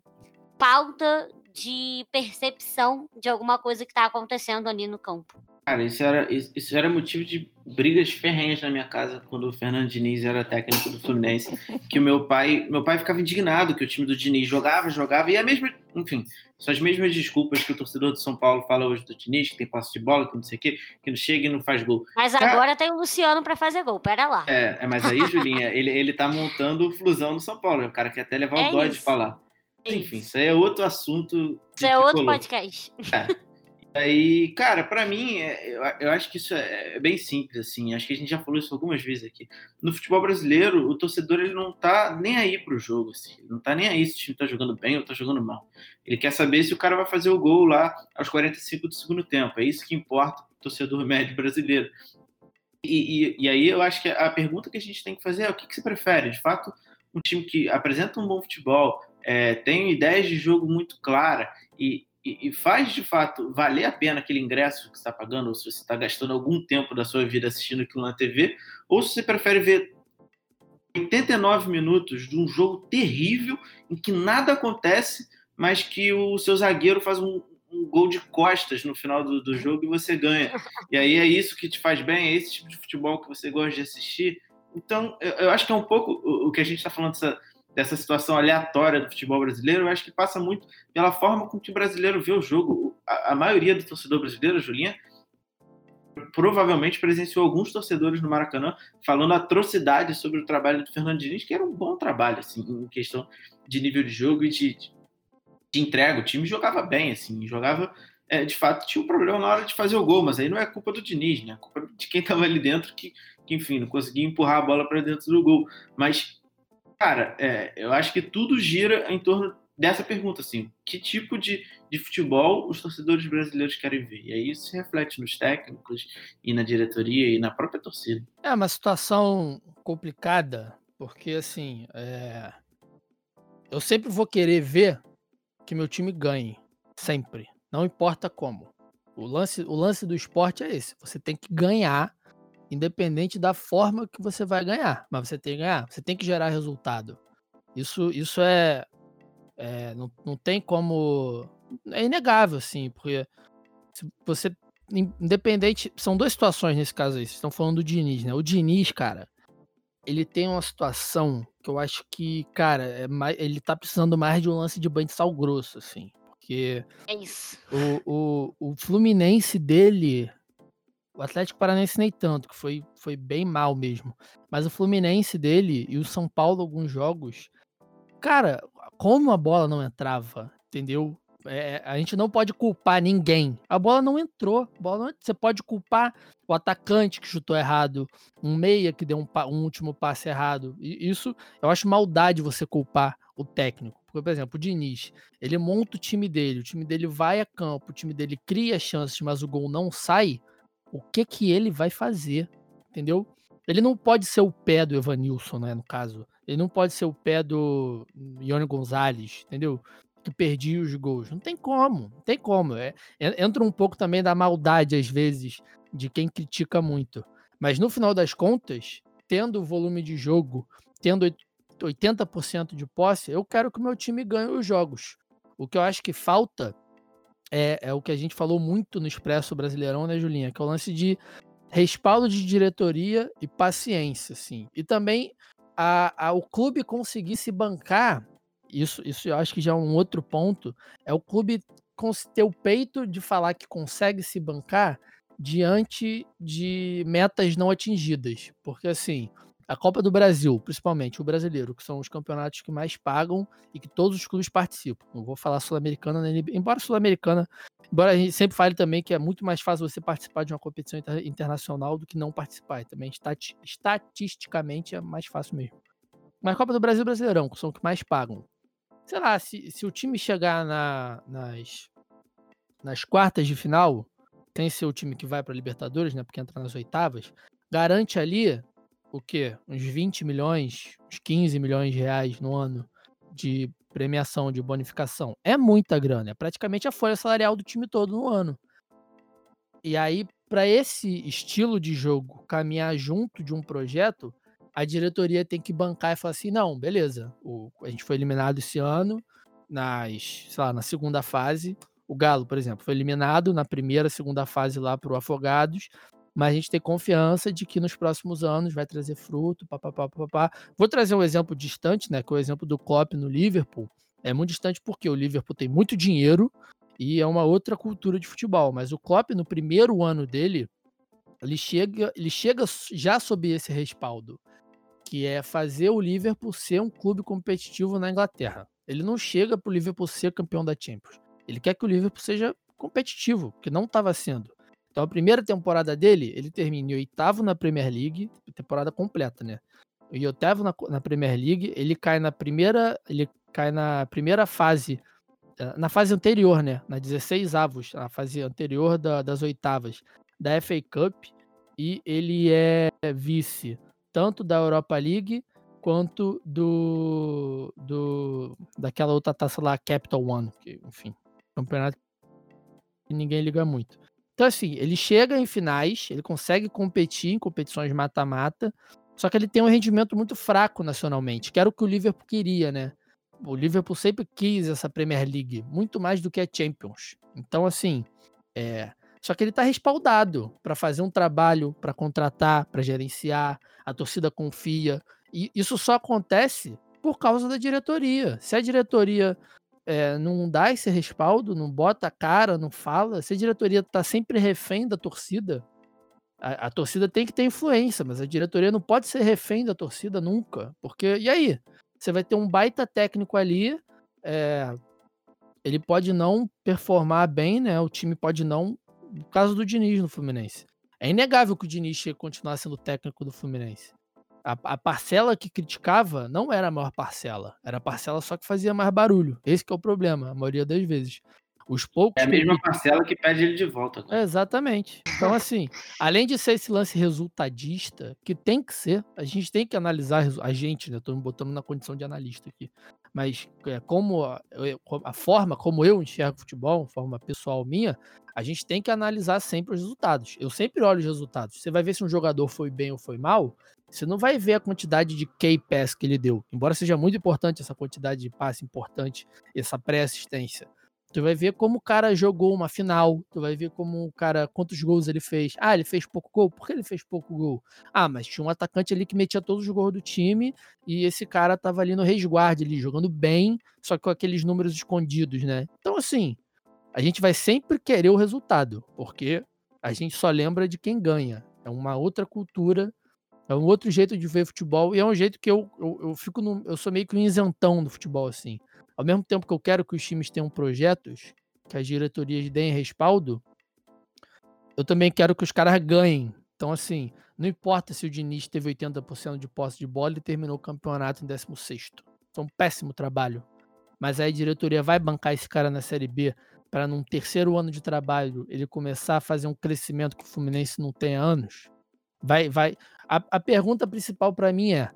[SPEAKER 1] pauta de percepção de alguma coisa que está acontecendo ali no campo.
[SPEAKER 3] Cara, isso era, isso era motivo de brigas ferrenhas na minha casa quando o Fernando Diniz era técnico do Fluminense. Que o meu pai, meu pai ficava indignado que o time do Diniz jogava, jogava, e a mesma, enfim, são as mesmas desculpas que o torcedor de São Paulo fala hoje do Diniz, que tem passe de bola, que não sei o quê, que não chega e não faz gol.
[SPEAKER 1] Mas agora tem o Luciano para fazer gol, pera lá.
[SPEAKER 3] É, é mas aí, Julinha, <laughs> ele, ele tá montando o Flusão no São Paulo, o cara quer até levar é o dó de falar. É Enfim, isso. aí é outro assunto.
[SPEAKER 1] Isso é outro podcast.
[SPEAKER 3] É. <laughs> Aí, cara, para mim, é, eu, acho que isso é, é bem simples, assim. Acho que a gente já falou isso algumas vezes aqui. No futebol brasileiro, o torcedor ele não tá nem aí pro jogo, assim. Ele não tá nem aí se o time tá jogando bem ou tá jogando mal. Ele quer saber se o cara vai fazer o gol lá aos 45 do segundo tempo. É isso que importa pro torcedor <laughs> médio brasileiro. E, e, e aí eu acho que a pergunta que a gente tem que fazer é o que, que você prefere? De fato, um time que apresenta um bom futebol, é, tem ideias de jogo muito clara e, e, faz de fato valer a pena aquele ingresso que está pagando, ou se você está gastando algum tempo da sua vida assistindo aquilo na TV, ou se você prefere ver 89 minutos de um jogo terrível em que nada acontece, mas que o seu zagueiro faz um, um gol de costas no final do, do, jogo e você ganha. E aí é isso que te faz bem, é esse tipo de futebol que você gosta de assistir. Então, eu, eu acho que é um pouco o, o que a gente está falando dessa dessa situação aleatória do futebol brasileiro, eu acho que passa muito pela forma com que o brasileiro vê o jogo. A, a maioria do torcedor brasileiro, Julinha, provavelmente presenciou alguns torcedores no Maracanã falando atrocidades sobre o trabalho do Fernando Diniz, que era um bom trabalho, assim, em questão de nível de jogo e de, de entrega. O time jogava bem, assim, jogava. É, de fato, tinha um problema na hora de fazer o gol, mas aí não é culpa do Diniz, né? É culpa de quem estava ali dentro que, que, enfim, não conseguia empurrar a bola para dentro do gol. Mas Cara, é, eu acho que tudo gira em torno dessa pergunta, assim, que tipo de, de futebol os torcedores brasileiros querem ver? E aí isso se reflete nos técnicos e na diretoria e na própria torcida.
[SPEAKER 2] É uma situação complicada, porque assim, é... eu sempre vou querer ver que meu time ganhe, sempre, não importa como. O lance, o lance do esporte é esse, você tem que ganhar independente da forma que você vai ganhar, mas você tem que ganhar, você tem que gerar resultado. Isso, isso é, é não, não tem como, é inegável, assim, porque se você, independente, são duas situações nesse caso aí, vocês estão falando do Diniz, né? O Diniz, cara, ele tem uma situação que eu acho que, cara, é mais, ele tá precisando mais de um lance de banho de sal grosso, assim, porque
[SPEAKER 1] é isso.
[SPEAKER 2] O, o, o Fluminense dele o Atlético Paranaense nem tanto, que foi, foi bem mal mesmo. Mas o Fluminense dele e o São Paulo, alguns jogos. Cara, como a bola não entrava, entendeu? É, a gente não pode culpar ninguém. A bola não entrou. Bola não, você pode culpar o atacante que chutou errado, um meia que deu um, um último passe errado. E isso eu acho maldade você culpar o técnico. Porque, por exemplo, o Diniz, ele monta o time dele, o time dele vai a campo, o time dele cria chances, mas o gol não sai o que que ele vai fazer, entendeu? Ele não pode ser o pé do Evanilson, né, no caso. Ele não pode ser o pé do Ione Gonzalez, entendeu? Que perdia os gols. Não tem como, não tem como. É, entra um pouco também da maldade, às vezes, de quem critica muito. Mas no final das contas, tendo o volume de jogo, tendo 80% de posse, eu quero que o meu time ganhe os jogos. O que eu acho que falta é, é o que a gente falou muito no Expresso Brasileirão, né, Julinha? Que é o lance de respaldo de diretoria e paciência, assim. E também a, a, o clube conseguir se bancar, isso, isso eu acho que já é um outro ponto, é o clube ter o peito de falar que consegue se bancar diante de metas não atingidas. Porque assim, a Copa do Brasil, principalmente o brasileiro, que são os campeonatos que mais pagam e que todos os clubes participam. Não vou falar sul-americana, embora sul-americana, embora a gente sempre fale também que é muito mais fácil você participar de uma competição inter internacional do que não participar. E também estatisticamente é mais fácil mesmo. Mas Copa do Brasil Brasileirão, que são os que mais pagam. Sei lá, se, se o time chegar na, nas, nas quartas de final, tem ser o time que vai para Libertadores, né? Porque entra nas oitavas, garante ali o quê? Uns 20 milhões, uns 15 milhões de reais no ano de premiação, de bonificação. É muita grana, é praticamente a folha salarial do time todo no ano. E aí, para esse estilo de jogo caminhar junto de um projeto, a diretoria tem que bancar e falar assim: não, beleza, o, a gente foi eliminado esse ano, nas, sei lá, na segunda fase. O Galo, por exemplo, foi eliminado na primeira, segunda fase lá para o Afogados, mas a gente tem confiança de que nos próximos anos vai trazer fruto, papapá, papapá. Vou trazer um exemplo distante, né, que é o exemplo do Klopp no Liverpool. É muito distante porque o Liverpool tem muito dinheiro e é uma outra cultura de futebol, mas o Klopp no primeiro ano dele, ele chega, ele chega já sob esse respaldo, que é fazer o Liverpool ser um clube competitivo na Inglaterra. Ele não chega para o Liverpool ser campeão da Champions. Ele quer que o Liverpool seja competitivo, que não estava sendo. Então a primeira temporada dele, ele termina em oitavo na Premier League, temporada completa, né? E oitavo na, na Premier League, ele cai na primeira, ele cai na primeira fase, eh, na fase anterior, né? Na 16 avos, na fase anterior da, das oitavas da FA Cup, e ele é vice tanto da Europa League quanto do, do daquela outra taça lá, Capital One, que, enfim, campeonato que ninguém liga muito. Então, assim, ele chega em finais, ele consegue competir em competições mata-mata, só que ele tem um rendimento muito fraco nacionalmente, que era o que o Liverpool queria, né? O Liverpool sempre quis essa Premier League, muito mais do que a Champions. Então, assim, é, só que ele está respaldado para fazer um trabalho, para contratar, para gerenciar, a torcida confia. E isso só acontece por causa da diretoria. Se a diretoria é, não dá esse respaldo, não bota a cara, não fala, se a diretoria está sempre refém da torcida, a, a, torcida tem que ter influência, mas a diretoria não pode ser refém da torcida nunca. Porque, e aí? Você vai ter um baita técnico ali, é, ele pode não performar bem, né? O time pode não no caso do Diniz no Fluminense. É inegável que o Diniz ia continuar sendo técnico do Fluminense. A, a, parcela que criticava não era a maior parcela, era a parcela só que fazia mais barulho. Esse é o problema, a maioria das vezes. Os poucos
[SPEAKER 3] é a mesma parcela que pede ele de volta.
[SPEAKER 2] É, exatamente. Então, assim, <laughs> além de ser esse lance resultadista, que tem que ser, a gente tem que analisar a gente, né? Estou me botando na condição de analista aqui. Mas é, como a, a, forma como eu enxergo futebol, forma pessoal minha, a gente tem que analisar sempre os resultados. Eu sempre olho os resultados. Você vai ver se um jogador foi bem ou foi mal, você não vai ver a quantidade de K-pass que ele deu. Embora seja muito importante essa quantidade de passe importante, essa pré-assistência. Tu vai ver como o cara jogou uma final, tu vai ver como o cara, quantos gols ele fez. Ah, ele fez pouco gol? Por que ele fez pouco gol? Ah, mas tinha um atacante ali que metia todos os gols do time e esse cara tava ali no resguardo, ali, jogando bem, só que com aqueles números escondidos, né? Então, assim, a gente vai sempre querer o resultado, porque a gente só lembra de quem ganha. É uma outra cultura, é um outro jeito de ver futebol e é um jeito que eu, eu, eu fico no, eu sou meio que um isentão do futebol, assim ao mesmo tempo que eu quero que os times tenham projetos, que as diretorias deem respaldo, eu também quero que os caras ganhem. Então, assim, não importa se o Diniz teve 80% de posse de bola e terminou o campeonato em 16. Foi um péssimo trabalho. Mas aí a diretoria vai bancar esse cara na Série B para, num terceiro ano de trabalho, ele começar a fazer um crescimento que o Fluminense não tem há anos? Vai, vai. A, a pergunta principal para mim é: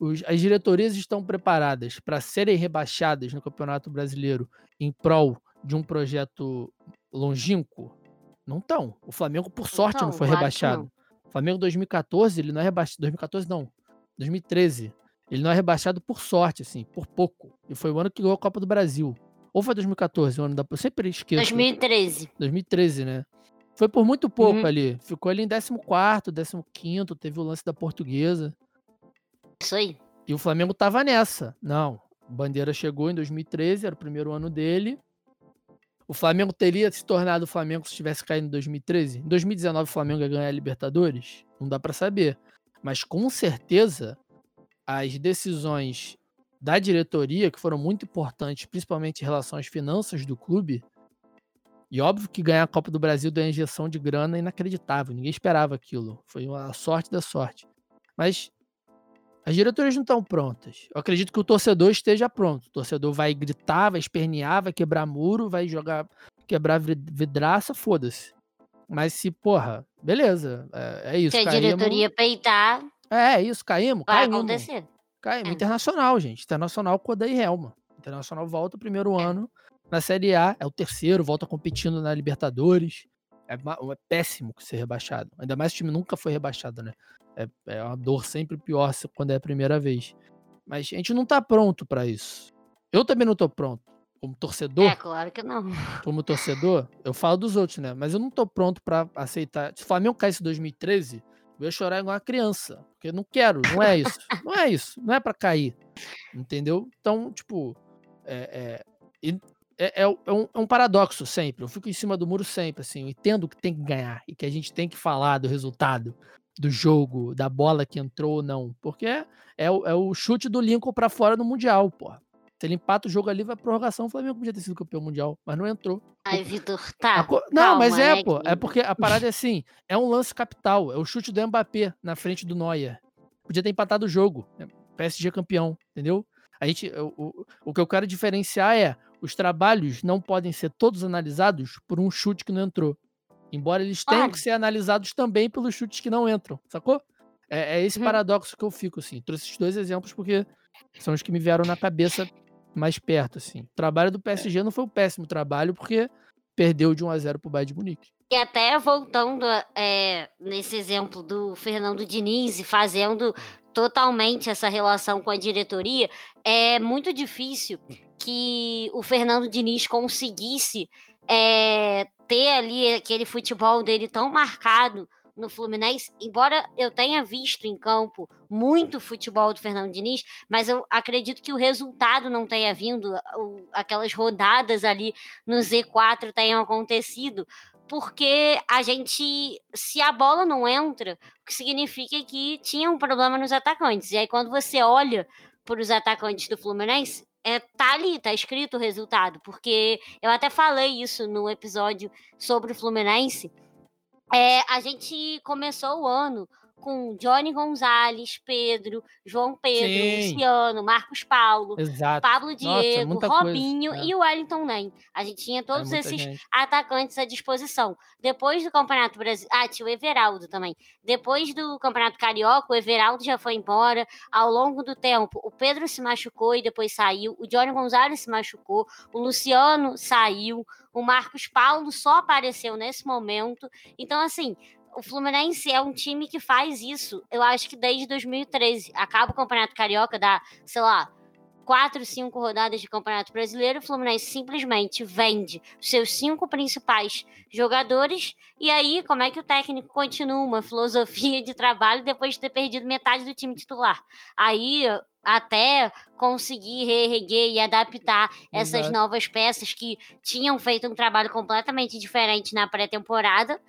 [SPEAKER 2] os, as diretorias estão preparadas para serem rebaixadas no Campeonato Brasileiro em prol de um projeto longínquo? Não estão. O Flamengo, por sorte, não, não foi rebaixado. O Flamengo 2014, ele não é rebaixado. 2014 não. 2013. Ele não é rebaixado por sorte, assim, por pouco. E foi o ano que ganhou a Copa do Brasil. Ou foi 2014, o ano da. Eu sempre esqueço.
[SPEAKER 1] 2013.
[SPEAKER 2] 2013, né? Foi por muito pouco uhum. ali. Ficou ali em 14, 15, teve o lance da portuguesa.
[SPEAKER 1] Isso aí.
[SPEAKER 2] E o Flamengo tava nessa. Não. Bandeira chegou em 2013, era o primeiro ano dele. O Flamengo teria se tornado o Flamengo se tivesse caído em 2013? Em 2019 o Flamengo ia ganhar a Libertadores? Não dá para saber. Mas com certeza as decisões da diretoria, que foram muito importantes, principalmente em relação às finanças do clube, e óbvio que ganhar a Copa do Brasil deu uma injeção de grana inacreditável. Ninguém esperava aquilo. Foi uma sorte da sorte. Mas as diretorias não estão prontas. Eu acredito que o torcedor esteja pronto. O torcedor vai gritar, vai espernear, vai quebrar muro, vai jogar, quebrar vidraça, foda-se. Mas se, porra, beleza, é, é isso.
[SPEAKER 1] Se a diretoria peitar.
[SPEAKER 2] É, é isso, caímos.
[SPEAKER 1] Vai
[SPEAKER 2] caímos.
[SPEAKER 1] acontecer.
[SPEAKER 2] Caímos. É. Internacional, gente. Internacional com o Daí Helma. Internacional volta o primeiro é. ano na Série A, é o terceiro, volta competindo na Libertadores. É, é péssimo ser rebaixado. Ainda mais o time nunca foi rebaixado, né? É, é uma dor sempre pior quando é a primeira vez. Mas a gente não tá pronto para isso. Eu também não tô pronto. como torcedor.
[SPEAKER 1] É, claro que não. <laughs>
[SPEAKER 2] Como torcedor, eu falo dos outros, né? Mas eu não tô pronto para aceitar. Se o Flamengo caísse em 2013, eu ia chorar igual uma criança. Porque não quero, não é isso. não é isso. Não é para cair. Entendeu? Então, tipo. É, é, é, é, um, é, um, paradoxo sempre. Eu fico em cima do muro sempre, assim. Eu entendo que tem que ganhar e que a gente tem que falar do resultado do jogo, da bola que entrou ou não. Porque é, é, o, é o chute do Lincoln para fora no Mundial, porra. Se ele empata o jogo ali, vai prorrogação. O Flamengo podia ter sido campeão mundial, mas não entrou.
[SPEAKER 1] Ai, Vitor, tá.
[SPEAKER 2] Co... Não, calma, mas é, é pô. Que... É porque a parada é assim: é um lance capital. É o chute do Mbappé na frente do Neuer. Podia ter empatado o jogo. Né? PSG campeão, entendeu? A gente, o, o, o que eu quero diferenciar é: os trabalhos não podem ser todos analisados por um chute que não entrou. Embora eles tenham que ser analisados também pelos chutes que não entram, sacou? É, é esse uhum. paradoxo que eu fico, assim. Trouxe esses dois exemplos porque são os que me vieram na cabeça mais perto, assim. O trabalho do PSG não foi um péssimo trabalho, porque perdeu de 1 a 0 pro Bayern de Munique.
[SPEAKER 1] E até voltando é, nesse exemplo do Fernando Diniz fazendo totalmente essa relação com a diretoria, é muito difícil que o Fernando Diniz conseguisse é, ter ali aquele futebol dele tão marcado no Fluminense, embora eu tenha visto em campo muito futebol do Fernando Diniz, mas eu acredito que o resultado não tenha vindo, aquelas rodadas ali no Z4 tenham acontecido, porque a gente, se a bola não entra, o que significa que tinha um problema nos atacantes. E aí, quando você olha para os atacantes do Fluminense, é, tá ali, tá escrito o resultado, porque eu até falei isso no episódio sobre o Fluminense. É, a gente começou o ano com Johnny Gonzalez, Pedro, João Pedro, Sim. Luciano, Marcos Paulo, Exato. Pablo Diego, Nossa, Robinho coisa, é. e o Wellington Nem. A gente tinha todos é esses gente. atacantes à disposição. Depois do Campeonato Brasileiro. Ah, tinha o Everaldo também. Depois do Campeonato Carioca, o Everaldo já foi embora. Ao longo do tempo, o Pedro se machucou e depois saiu. O Johnny Gonzalez se machucou. O Luciano saiu. O Marcos Paulo só apareceu nesse momento. Então, assim, o Fluminense é um time que faz isso, eu acho que desde 2013. Acaba o Campeonato Carioca, dá, sei lá, quatro, cinco rodadas de Campeonato Brasileiro, o Fluminense simplesmente vende os seus cinco principais jogadores. E aí, como é que o técnico continua uma filosofia de trabalho depois de ter perdido metade do time titular? Aí, até conseguir reerguer e adaptar essas Exato. novas peças que tinham feito um trabalho completamente diferente na pré-temporada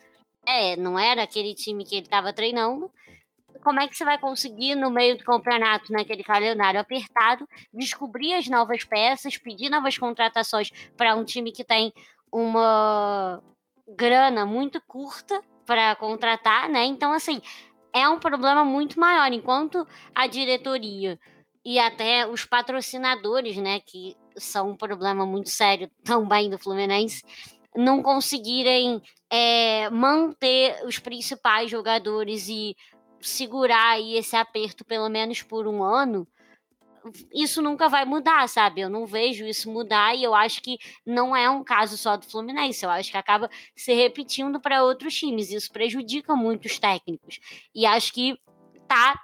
[SPEAKER 1] é, não era aquele time que ele estava treinando. Como é que você vai conseguir, no meio do campeonato, naquele calendário apertado, descobrir as novas peças, pedir novas contratações para um time que tem uma grana muito curta para contratar, né? Então, assim, é um problema muito maior. Enquanto a diretoria e até os patrocinadores, né, que são um problema muito sério também do Fluminense, não conseguirem é, manter os principais jogadores e segurar aí esse aperto pelo menos por um ano, isso nunca vai mudar, sabe? Eu não vejo isso mudar e eu acho que não é um caso só do Fluminense. Eu acho que acaba se repetindo para outros times. Isso prejudica muito os técnicos. E acho que tá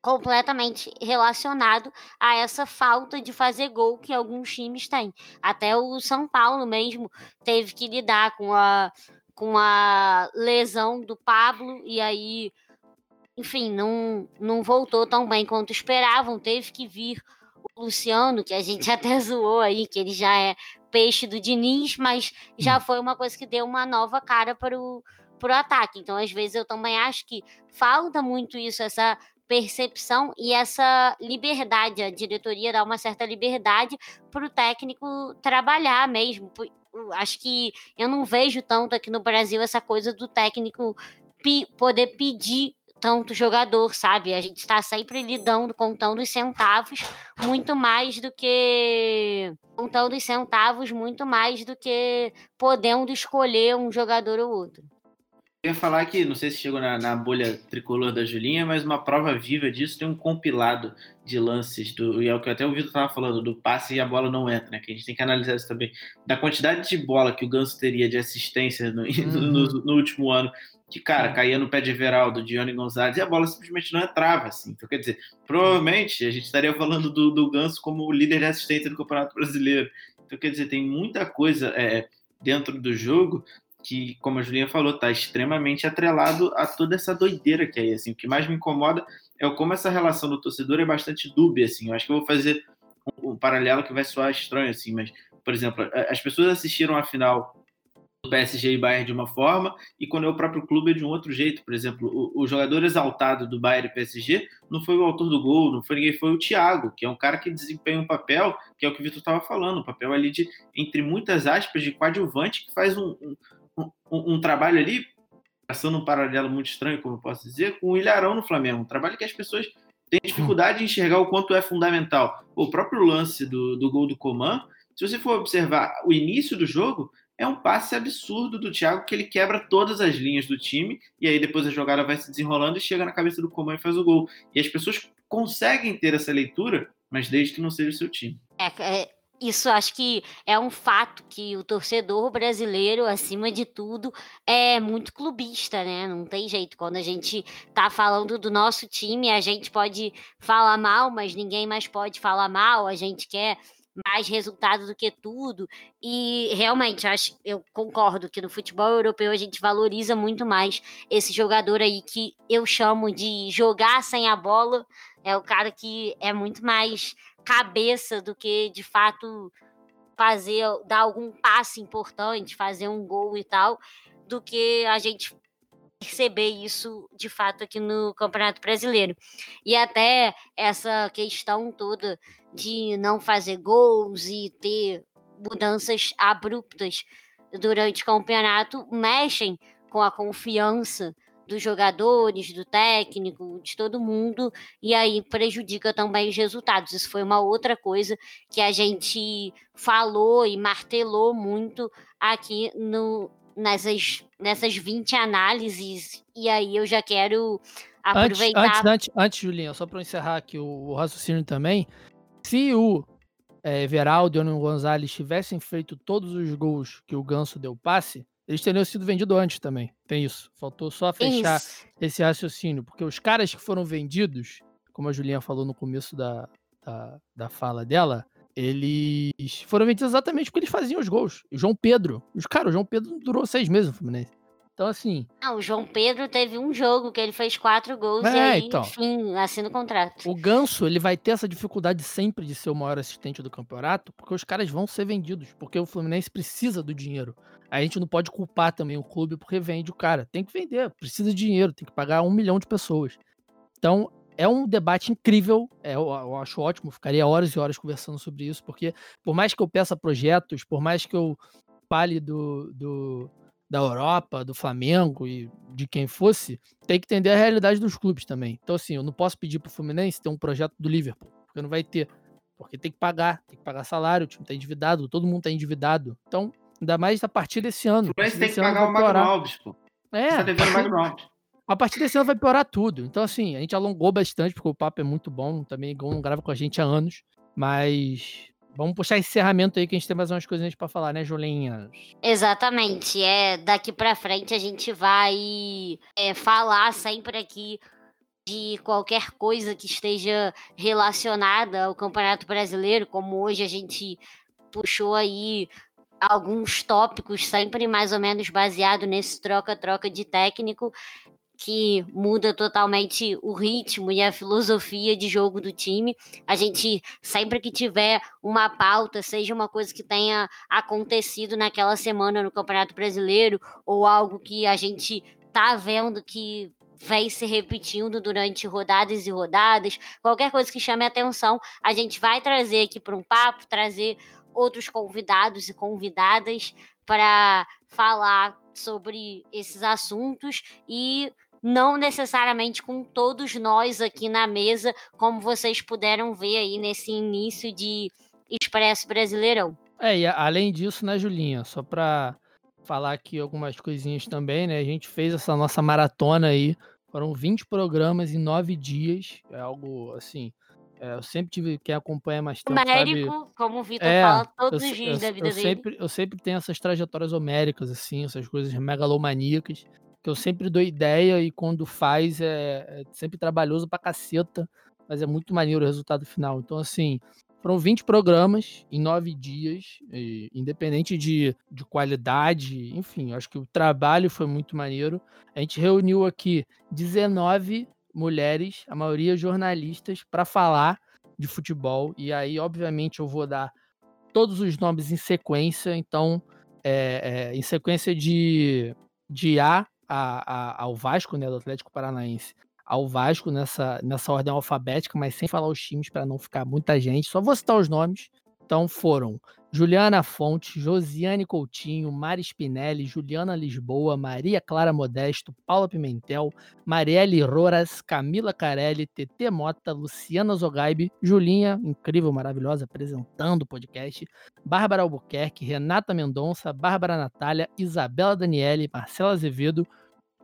[SPEAKER 1] completamente relacionado a essa falta de fazer gol que alguns times têm. Até o São Paulo mesmo teve que lidar com a, com a lesão do Pablo e aí, enfim, não, não voltou tão bem quanto esperavam. Teve que vir o Luciano, que a gente <laughs> até zoou aí, que ele já é peixe do Diniz, mas já hum. foi uma coisa que deu uma nova cara para o pro ataque. Então, às vezes, eu também acho que falta muito isso, essa percepção e essa liberdade. A diretoria dá uma certa liberdade para o técnico trabalhar mesmo. Acho que eu não vejo tanto aqui no Brasil essa coisa do técnico poder pedir tanto jogador, sabe? A gente está sempre lidando, contando os centavos, muito mais do que. contando os centavos, muito mais do que podendo escolher um jogador ou outro.
[SPEAKER 3] Eu ia falar que, não sei se chegou na, na, bolha tricolor da Julinha, mas uma prova viva disso tem um compilado de lances, do, e é o que até o Vitor estava falando, do passe e a bola não entra, né? Que a gente tem que analisar isso também. Da quantidade de bola que o Ganso teria de assistência no, <laughs> uhum. no, no último ano, que, cara, caía no pé de Everaldo, de Ione Gonzalez, e a bola simplesmente não entrava, assim. Então, quer dizer, provavelmente a gente estaria falando do, do Ganso como o líder de assistência do Campeonato Brasileiro. Então, quer dizer, tem muita coisa é, dentro do jogo que, como a Julinha falou, está extremamente atrelado a toda essa doideira que é assim. O que mais me incomoda é como essa relação do torcedor é bastante dúbia, assim. Eu acho que eu vou fazer um, um paralelo que vai soar estranho, assim, mas, por exemplo, as pessoas assistiram a final do PSG e Bayern de uma forma e quando é o próprio clube é de um outro jeito. Por exemplo, o, o, jogador exaltado do Bayern e PSG não foi o autor do gol, não foi ninguém, foi o Thiago, que é um cara que desempenha um papel, que é o que o Vitor estava falando, um papel ali de, entre muitas aspas, de coadjuvante, que faz um, um, um, um trabalho ali, passando um paralelo muito estranho, como eu posso dizer, com o Ilharão no Flamengo. Um trabalho que as pessoas têm dificuldade de enxergar o quanto é fundamental. O próprio lance do, do gol do Coman, se você for observar o início do jogo, é um passe absurdo do Thiago que ele quebra todas as linhas do time e aí depois a jogada vai se desenrolando e chega na cabeça do Coman e faz o gol. E as pessoas conseguem ter essa leitura, mas desde que não seja o seu time.
[SPEAKER 1] É, é, isso acho que é um fato que o torcedor brasileiro, acima de tudo, é muito clubista, né? Não tem jeito. Quando a gente tá falando do nosso time, a gente pode falar mal, mas ninguém mais pode falar mal. A gente quer mais resultado do que tudo. E realmente, acho, eu concordo que no futebol europeu a gente valoriza muito mais esse jogador aí que eu chamo de jogar sem a bola. É o cara que é muito mais cabeça do que de fato fazer dar algum passe importante, fazer um gol e tal, do que a gente perceber isso de fato aqui no Campeonato Brasileiro. E até essa questão toda de não fazer gols e ter mudanças abruptas durante o campeonato mexem com a confiança dos jogadores, do técnico, de todo mundo, e aí prejudica também os resultados. Isso foi uma outra coisa que a gente falou e martelou muito aqui no, nessas, nessas 20 análises, e aí eu já quero aproveitar.
[SPEAKER 2] Antes, antes, antes, antes Julinha, só para encerrar aqui o, o, raciocínio também, se o é, Everaldo e o Gonzalez tivessem feito todos os gols que o Ganso deu passe, eles teriam sido vendidos antes também. Tem isso. Faltou só fechar isso. esse raciocínio, porque os caras que foram vendidos, como a Julinha falou no começo da, da, da fala dela, eles foram vendidos exatamente porque eles faziam os gols. O João Pedro. Os cara, o João Pedro durou seis meses no Fluminense. Então, assim.
[SPEAKER 1] Ah, o João Pedro teve um jogo que ele fez quatro gols é, e aí, então, enfim, assina o contrato.
[SPEAKER 2] O Ganso, ele vai ter essa dificuldade sempre de ser o maior assistente do campeonato, porque os caras vão ser vendidos, porque o Fluminense precisa do dinheiro. A gente não pode culpar também o clube porque vende o cara. Tem que vender, precisa de dinheiro, tem que pagar um milhão de pessoas. Então, é um debate incrível, é, eu, eu, acho ótimo, ficaria horas e horas conversando sobre isso, porque por mais que eu peça projetos, por mais que eu fale do, do, da Europa, do Flamengo e de quem fosse, tem que entender a realidade dos clubes também. Então, assim, eu não posso pedir para o Fluminense ter um projeto do Liverpool, porque não vai ter, porque tem que pagar, tem que pagar salário, o time está endividado, todo mundo está endividado. Então, ainda mais a partir desse ano. O
[SPEAKER 3] Fluminense tem que pagar o Magno Alves, pô.
[SPEAKER 2] É. Você tá devendo o Magno Alves. <laughs> A partir desse ano vai piorar tudo. Então, assim, a gente alongou bastante, porque o papo é muito bom. Também Gon não grava com a gente há anos. Mas vamos puxar encerramento aí, que a gente tem mais umas coisinhas para falar, né, Julinha?
[SPEAKER 1] Exatamente. É, daqui para frente a gente vai é, falar sempre aqui de qualquer coisa que esteja relacionada ao Campeonato Brasileiro, como hoje a gente puxou aí alguns tópicos sempre mais ou menos baseado nesse troca-troca de técnico que muda totalmente o ritmo e a filosofia de jogo do time. A gente, sempre que tiver uma pauta, seja uma coisa que tenha acontecido naquela semana no Campeonato Brasileiro, ou algo que a gente tá vendo que vem se repetindo durante rodadas e rodadas, qualquer coisa que chame atenção, a gente vai trazer aqui para um papo, trazer outros convidados e convidadas para falar sobre esses assuntos e não necessariamente com todos nós aqui na mesa, como vocês puderam ver aí nesse início de Expresso Brasileirão.
[SPEAKER 2] É, e além disso, né, Julinha, só para falar aqui algumas coisinhas também, né? A gente fez essa nossa maratona aí, foram 20 programas em nove dias, é algo assim. É, eu sempre tive quem acompanha mais tempo.
[SPEAKER 1] Homérico,
[SPEAKER 2] sabe?
[SPEAKER 1] como o Vitor é, fala todos eu, os dias
[SPEAKER 2] eu,
[SPEAKER 1] da vida
[SPEAKER 2] eu
[SPEAKER 1] dele.
[SPEAKER 2] Sempre, eu sempre tenho essas trajetórias homéricas, assim, essas coisas megalomaníacas que eu sempre dou ideia e quando faz é, é sempre trabalhoso pra caceta, mas é muito maneiro o resultado final. Então, assim, Foram 20 programas em nove dias, independente de, de qualidade, enfim, acho que o trabalho foi muito maneiro. A gente reuniu aqui 19 mulheres, a maioria jornalistas, para falar de futebol. E aí, obviamente, eu vou dar todos os nomes em sequência. Então, é, é, em sequência de, de A, a, a, ao Vasco, né, do Atlético Paranaense, ao Vasco nessa, nessa ordem alfabética, mas sem falar os times para não ficar muita gente. Só vou citar os nomes. Então foram Juliana Fonte, Josiane Coutinho, Mari Spinelli, Juliana Lisboa, Maria Clara Modesto, Paula Pimentel, Marielle Roras, Camila Carelli, TT Mota, Luciana Zogaibe, Julinha, incrível, maravilhosa, apresentando o podcast, Bárbara Albuquerque, Renata Mendonça, Bárbara Natália, Isabela Daniele, Marcela Azevedo,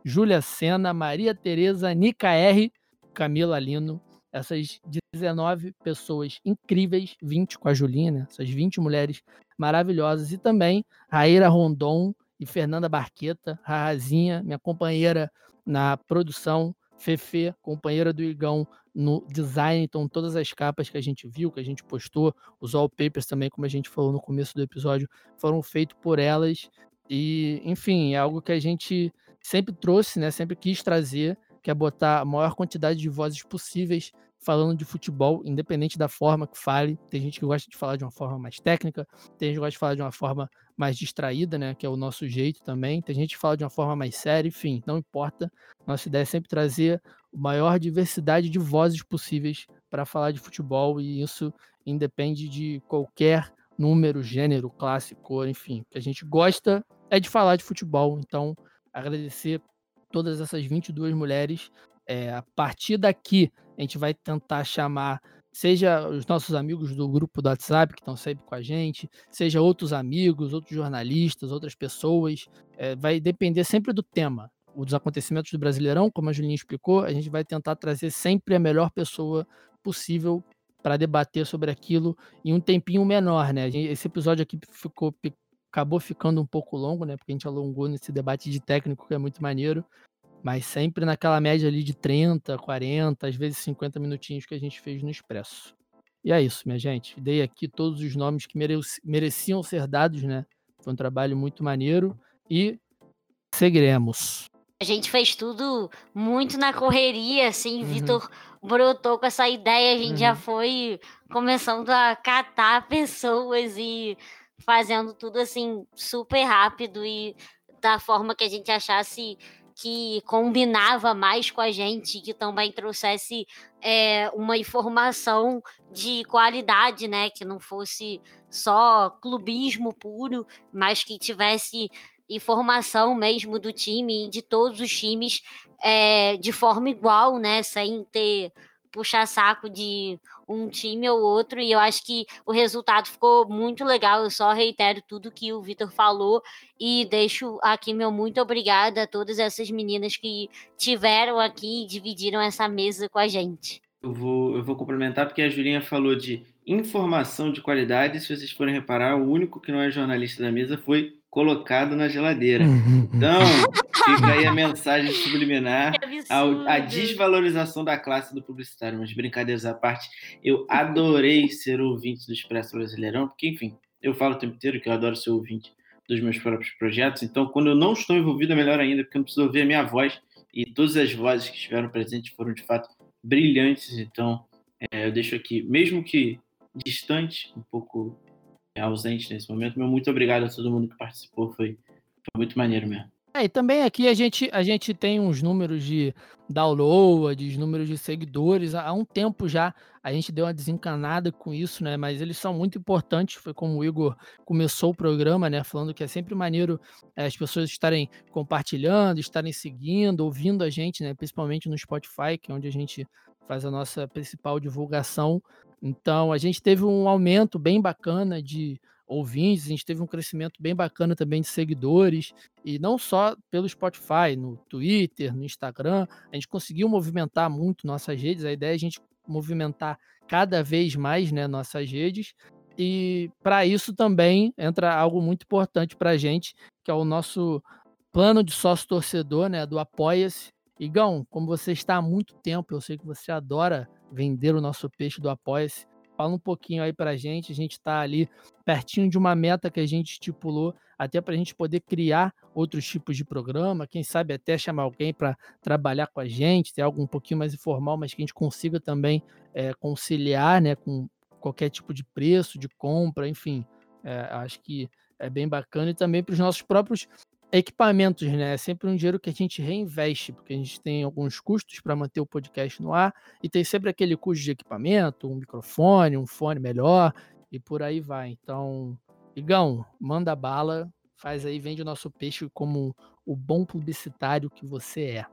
[SPEAKER 2] Júlia Sena, Maria Tereza, Nica R, Camila Lino, essas 19 pessoas incríveis, 20 com a Julinha, essas 20 mulheres maravilhosas, e também Raíra Rondon e Fernanda Barqueta, Razinha, minha companheira na produção, Fefe, companheira do Igão no design, então todas as capas que a gente viu, que a gente postou, os wallpapers também, como a gente falou no começo do episódio, foram feitos por elas, e enfim, é algo que a gente sempre trouxe, né, sempre quis trazer, que é botar a maior quantidade de vozes possíveis falando de futebol, independente da forma que fale. Tem gente que gosta de falar de uma forma mais técnica, tem gente que gosta de falar de uma forma mais distraída, né? Que é o nosso jeito também. Tem gente que fala de uma forma mais séria, enfim, não importa. Nossa ideia é sempre trazer a maior diversidade de vozes possíveis para falar de futebol, e isso independe de qualquer número, gênero, classe, cor, enfim. O que a gente gosta é de falar de futebol. Então, agradecer todas essas 22 mulheres. É, a partir daqui, a gente vai tentar chamar, seja os nossos amigos do grupo do WhatsApp, que estão sempre com a gente, seja outros amigos, outros jornalistas, outras pessoas. É, vai depender sempre do tema. Os acontecimentos do Brasileirão, como a Julinha explicou, a gente vai tentar trazer sempre a melhor pessoa possível para debater sobre aquilo em um tempinho menor, né? Esse episódio aqui ficou acabou ficando um pouco longo, né? Porque a gente alongou nesse debate de técnico que é muito maneiro mas sempre naquela média ali de 30, 40, às vezes 50 minutinhos que a gente fez no Expresso. E é isso, minha gente. Dei aqui todos os nomes que mereciam ser dados, né? Foi um trabalho muito maneiro e seguiremos.
[SPEAKER 1] A gente fez tudo muito na correria, assim. Uhum. Vitor brotou com essa ideia, a gente uhum. já foi começando a catar pessoas e fazendo tudo assim super rápido e da forma que a gente achasse que combinava mais com a gente, que também trouxesse é, uma informação de qualidade, né? Que não fosse só clubismo puro, mas que tivesse informação mesmo do time, de todos os times, é, de forma igual, né? Sem ter puxar saco de um time ou outro, e eu acho que o resultado ficou muito legal. Eu só reitero tudo que o Vitor falou e deixo aqui meu muito obrigada a todas essas meninas que tiveram aqui e dividiram essa mesa com a gente.
[SPEAKER 3] Eu vou, eu vou complementar porque a Julinha falou de informação de qualidade. Se vocês forem reparar, o único que não é jornalista da mesa foi colocado na geladeira. Então, fica aí a mensagem subliminar, a, a, desvalorização da classe do publicitário. Mas brincadeiras à parte, eu adorei ser ouvinte do Expresso Brasileirão, porque, enfim, eu falo o tempo inteiro que eu adoro ser ouvinte dos meus próprios projetos. Então, quando eu não estou envolvido, é melhor ainda, porque eu não preciso ouvir a minha voz. E todas as vozes que estiveram presentes foram, de fato, brilhantes. Então, é, eu deixo aqui, mesmo que distante, um pouco ausente nesse momento. Meu muito obrigado a todo mundo que participou, foi, foi muito maneiro mesmo.
[SPEAKER 2] É, e também aqui a gente, a gente tem uns números de downloads, números de seguidores. Há um tempo já a gente deu uma desencanada com isso, né? Mas eles são muito importantes. Foi como o Igor começou o programa, né? Falando que é sempre maneiro é, as pessoas estarem compartilhando, estarem seguindo, ouvindo a gente, né? Principalmente no Spotify, que é onde a gente faz a nossa principal divulgação. Então, a gente teve um aumento bem bacana de ouvintes, a gente teve um crescimento bem bacana também de seguidores, e não só pelo Spotify, no Twitter, no Instagram, a gente conseguiu movimentar muito nossas redes, a ideia é a gente movimentar cada vez mais né, nossas redes, e para isso também entra algo muito importante para a gente, que é o nosso plano de sócio torcedor, né, do Apoia-se. Igão, como você está há muito tempo, eu sei que você adora vender o nosso peixe do Apoia-se. Fala um pouquinho aí pra gente. A gente está ali pertinho de uma meta que a gente estipulou, até para a gente poder criar outros tipos de programa, quem sabe até chamar alguém para trabalhar com a gente, ter algo um pouquinho mais informal, mas que a gente consiga também é, conciliar né, com qualquer tipo de preço, de compra, enfim. É, acho que é bem bacana e também para os nossos próprios equipamentos, né? É sempre um dinheiro que a gente reinveste, porque a gente tem alguns custos para manter o podcast no ar e tem sempre aquele custo de equipamento, um microfone, um fone melhor e por aí vai. Então, Igão, manda bala, faz aí, vende o nosso peixe como o bom publicitário que você é.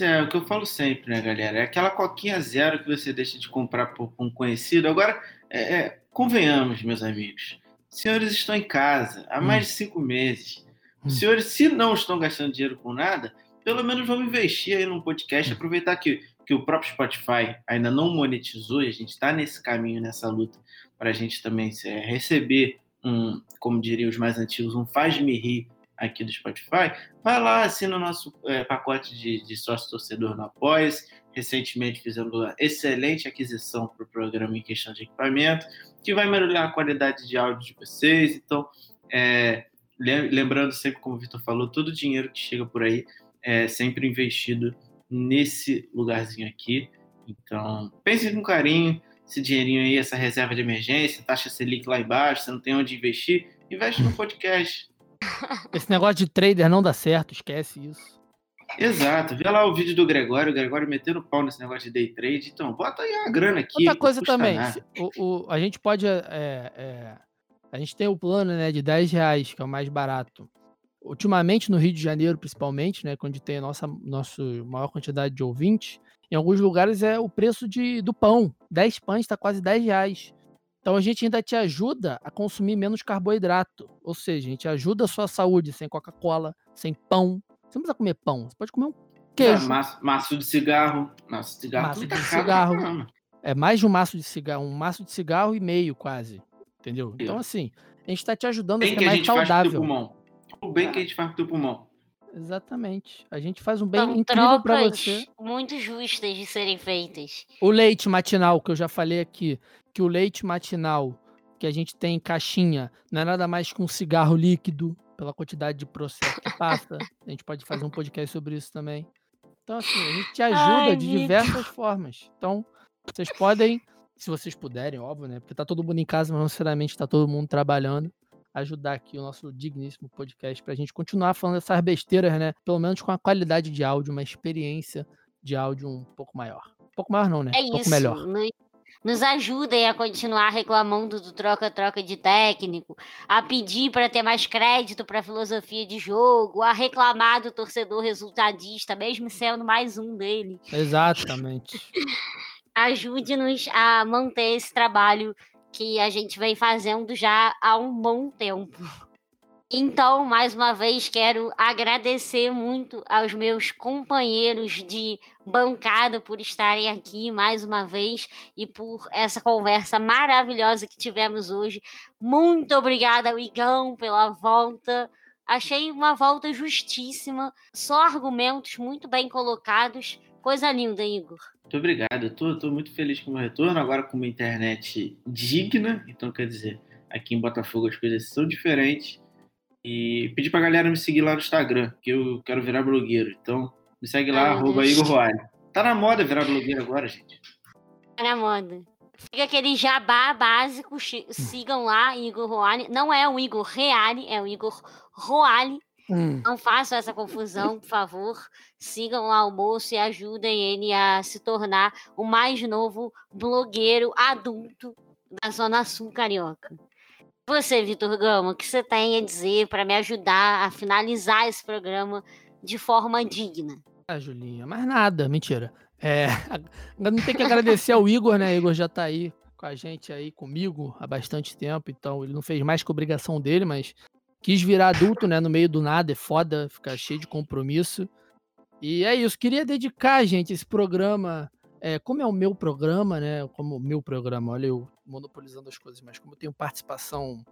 [SPEAKER 3] É, é o que eu falo sempre, né, galera? É aquela coquinha zero que você deixa de comprar por um conhecido. Agora, é, é, convenhamos, meus amigos. Senhores estão em casa há mais hum. de cinco meses. Os hum. senhores, se não estão gastando dinheiro com nada, pelo menos vamos investir aí num podcast, hum. aproveitar que, que o próprio Spotify ainda não monetizou e a gente está nesse caminho, nessa luta, para a gente também é, receber um, como diriam os mais antigos, um faz-me rir aqui do Spotify, vai lá, assina o nosso é, pacote de, de sócio torcedor no Apoia-se. Recentemente fizemos uma excelente aquisição para o programa em questão de equipamento, que vai melhorar a qualidade de áudio de vocês. Então, é, lembrando sempre, como o Vitor falou, todo o dinheiro que chega por aí é sempre investido nesse lugarzinho aqui. Então, pense com carinho, esse dinheirinho aí, essa reserva de emergência, taxa Selic lá embaixo, você não tem onde investir, investe no <laughs> podcast.
[SPEAKER 2] Esse negócio de trader não dá certo, esquece isso.
[SPEAKER 3] Exato, vê lá o vídeo do Gregório, o Gregório metendo pau nesse negócio de day trade. Então, bota aí a grana aqui.
[SPEAKER 2] Outra coisa também, o, o, a gente pode. É, é, a gente tem o plano né, de 10 reais, que é o mais barato. Ultimamente, no Rio de Janeiro, principalmente, né, onde tem a nossa, nossa maior quantidade de ouvintes, em alguns lugares é o preço de, do pão. 10 pães está quase 10 reais. Então a gente ainda te ajuda a consumir menos carboidrato. Ou seja, a gente ajuda a sua saúde sem Coca-Cola, sem pão. Você não precisa comer pão, você pode comer um queijo.
[SPEAKER 3] maço, maço, de cigarro. Maço de cigarro.
[SPEAKER 2] Maço de cigarro. É mais de um maço de cigarro, um maço de cigarro e meio, quase. Entendeu? Então, assim, a gente está te ajudando bem a ser mais saudável.
[SPEAKER 3] O bem que a gente faz com o teu pulmão.
[SPEAKER 2] Exatamente. A gente faz um bem São incrível para você.
[SPEAKER 1] Muito justas de serem feitas.
[SPEAKER 2] O leite matinal, que eu já falei aqui, que o leite matinal que a gente tem em caixinha não é nada mais que um cigarro líquido, pela quantidade de processo que passa. A gente pode fazer um podcast sobre isso também. Então, assim, a gente te ajuda Ai, de diversas formas. Então, vocês podem, se vocês puderem, óbvio, né? Porque tá todo mundo em casa, mas não necessariamente tá todo mundo trabalhando ajudar aqui o nosso digníssimo podcast para a gente continuar falando essas besteiras, né? Pelo menos com a qualidade de áudio, uma experiência de áudio um pouco maior. Um pouco maior não, né?
[SPEAKER 1] É
[SPEAKER 2] um pouco
[SPEAKER 1] isso.
[SPEAKER 2] melhor.
[SPEAKER 1] Nos ajudem a continuar reclamando do troca-troca de técnico, a pedir para ter mais crédito para filosofia de jogo, a reclamar do torcedor resultadista, mesmo sendo mais um dele.
[SPEAKER 2] Exatamente. <laughs>
[SPEAKER 1] Ajude-nos a manter esse trabalho que a gente vem fazendo já há um bom tempo. Então, mais uma vez, quero agradecer muito aos meus companheiros de bancada por estarem aqui mais uma vez e por essa conversa maravilhosa que tivemos hoje. Muito obrigada, Igão, pela volta. Achei uma volta justíssima, só argumentos muito bem colocados. Coisa linda, Igor.
[SPEAKER 3] Muito obrigado. Eu tô, muito feliz com o meu retorno, agora com uma internet digna. Então, quer dizer, aqui em Botafogo as coisas são diferentes. E pedir pra galera me seguir lá no Instagram, que eu quero virar blogueiro. Então, me segue lá, Ai, arroba Igor Roalho. Tá na moda virar blogueiro agora, gente.
[SPEAKER 1] Tá na moda. Fica aquele jabá básico, sigam lá, Igor Roale. Não é o Igor Reale, é o Igor Roale. Hum. Não façam essa confusão, por favor. Sigam o moço e ajudem ele a se tornar o mais novo blogueiro adulto da Zona Sul Carioca. Você, Vitor Gama, o que você tem a dizer para me ajudar a finalizar esse programa de forma digna?
[SPEAKER 2] Ah, Julinha, mais nada, mentira. É, <laughs> não tem que agradecer ao Igor, né? O Igor já está aí com a gente aí comigo há bastante tempo, então ele não fez mais que obrigação dele, mas quis virar adulto, né, no meio do nada, é foda, ficar cheio de compromisso. E é isso, queria dedicar, gente, esse programa, é, como é o meu programa, né, como o meu programa, olha eu monopolizando as coisas, mas como eu tenho participação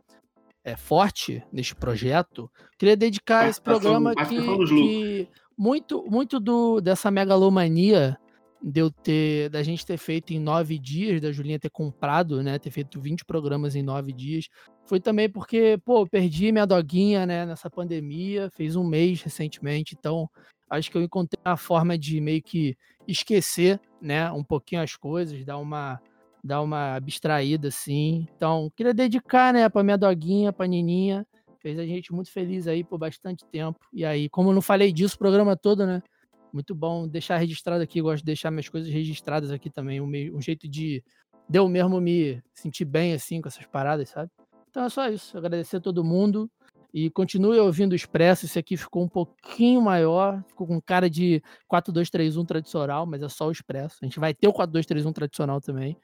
[SPEAKER 2] é, forte neste projeto, queria dedicar esse programa que, que muito, muito do, dessa megalomania de eu ter, da gente ter feito em nove dias, da Julinha ter comprado, né, ter feito 20 programas em nove dias, foi também porque, pô, perdi minha doguinha, né, nessa pandemia, fez um mês recentemente, então acho que eu encontrei uma forma de meio que esquecer, né, um pouquinho as coisas, dar uma dar uma abstraída assim. Então, queria dedicar, né, para minha doguinha, para Nininha, fez a gente muito feliz aí por bastante tempo. E aí, como eu não falei disso o programa todo, né, muito bom deixar registrado aqui. Gosto de deixar minhas coisas registradas aqui também. Um, um jeito de deu mesmo me sentir bem assim com essas paradas, sabe? Então é só isso. Agradecer a todo mundo. E continue ouvindo o Expresso. Esse aqui ficou um pouquinho maior. Ficou com cara de 4231 tradicional, mas é só o Expresso. A gente vai ter o 4231 tradicional também.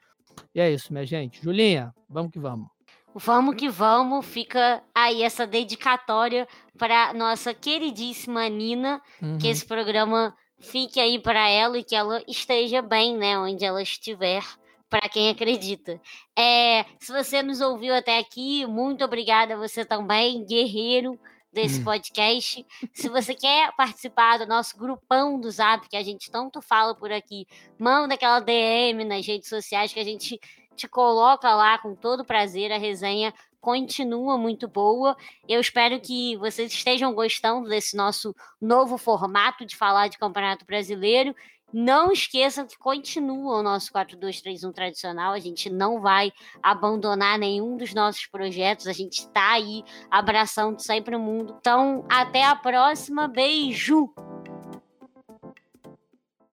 [SPEAKER 2] E é isso, minha gente. Julinha, vamos que vamos.
[SPEAKER 1] Vamos que vamos, fica aí essa dedicatória para nossa queridíssima Nina, uhum. que esse programa fique aí para ela e que ela esteja bem, né, onde ela estiver, para quem acredita. É, se você nos ouviu até aqui, muito obrigada a você também, guerreiro desse hum. podcast. Se você quer participar do nosso grupão do Zap, que a gente tanto fala por aqui, manda aquela DM nas redes sociais que a gente te coloca lá com todo prazer. A resenha continua muito boa. Eu espero que vocês estejam gostando desse nosso novo formato de falar de Campeonato Brasileiro. Não esqueçam que continua o nosso 4231 tradicional. A gente não vai abandonar nenhum dos nossos projetos. A gente está aí abraçando sempre o mundo. Então, até a próxima. Beijo!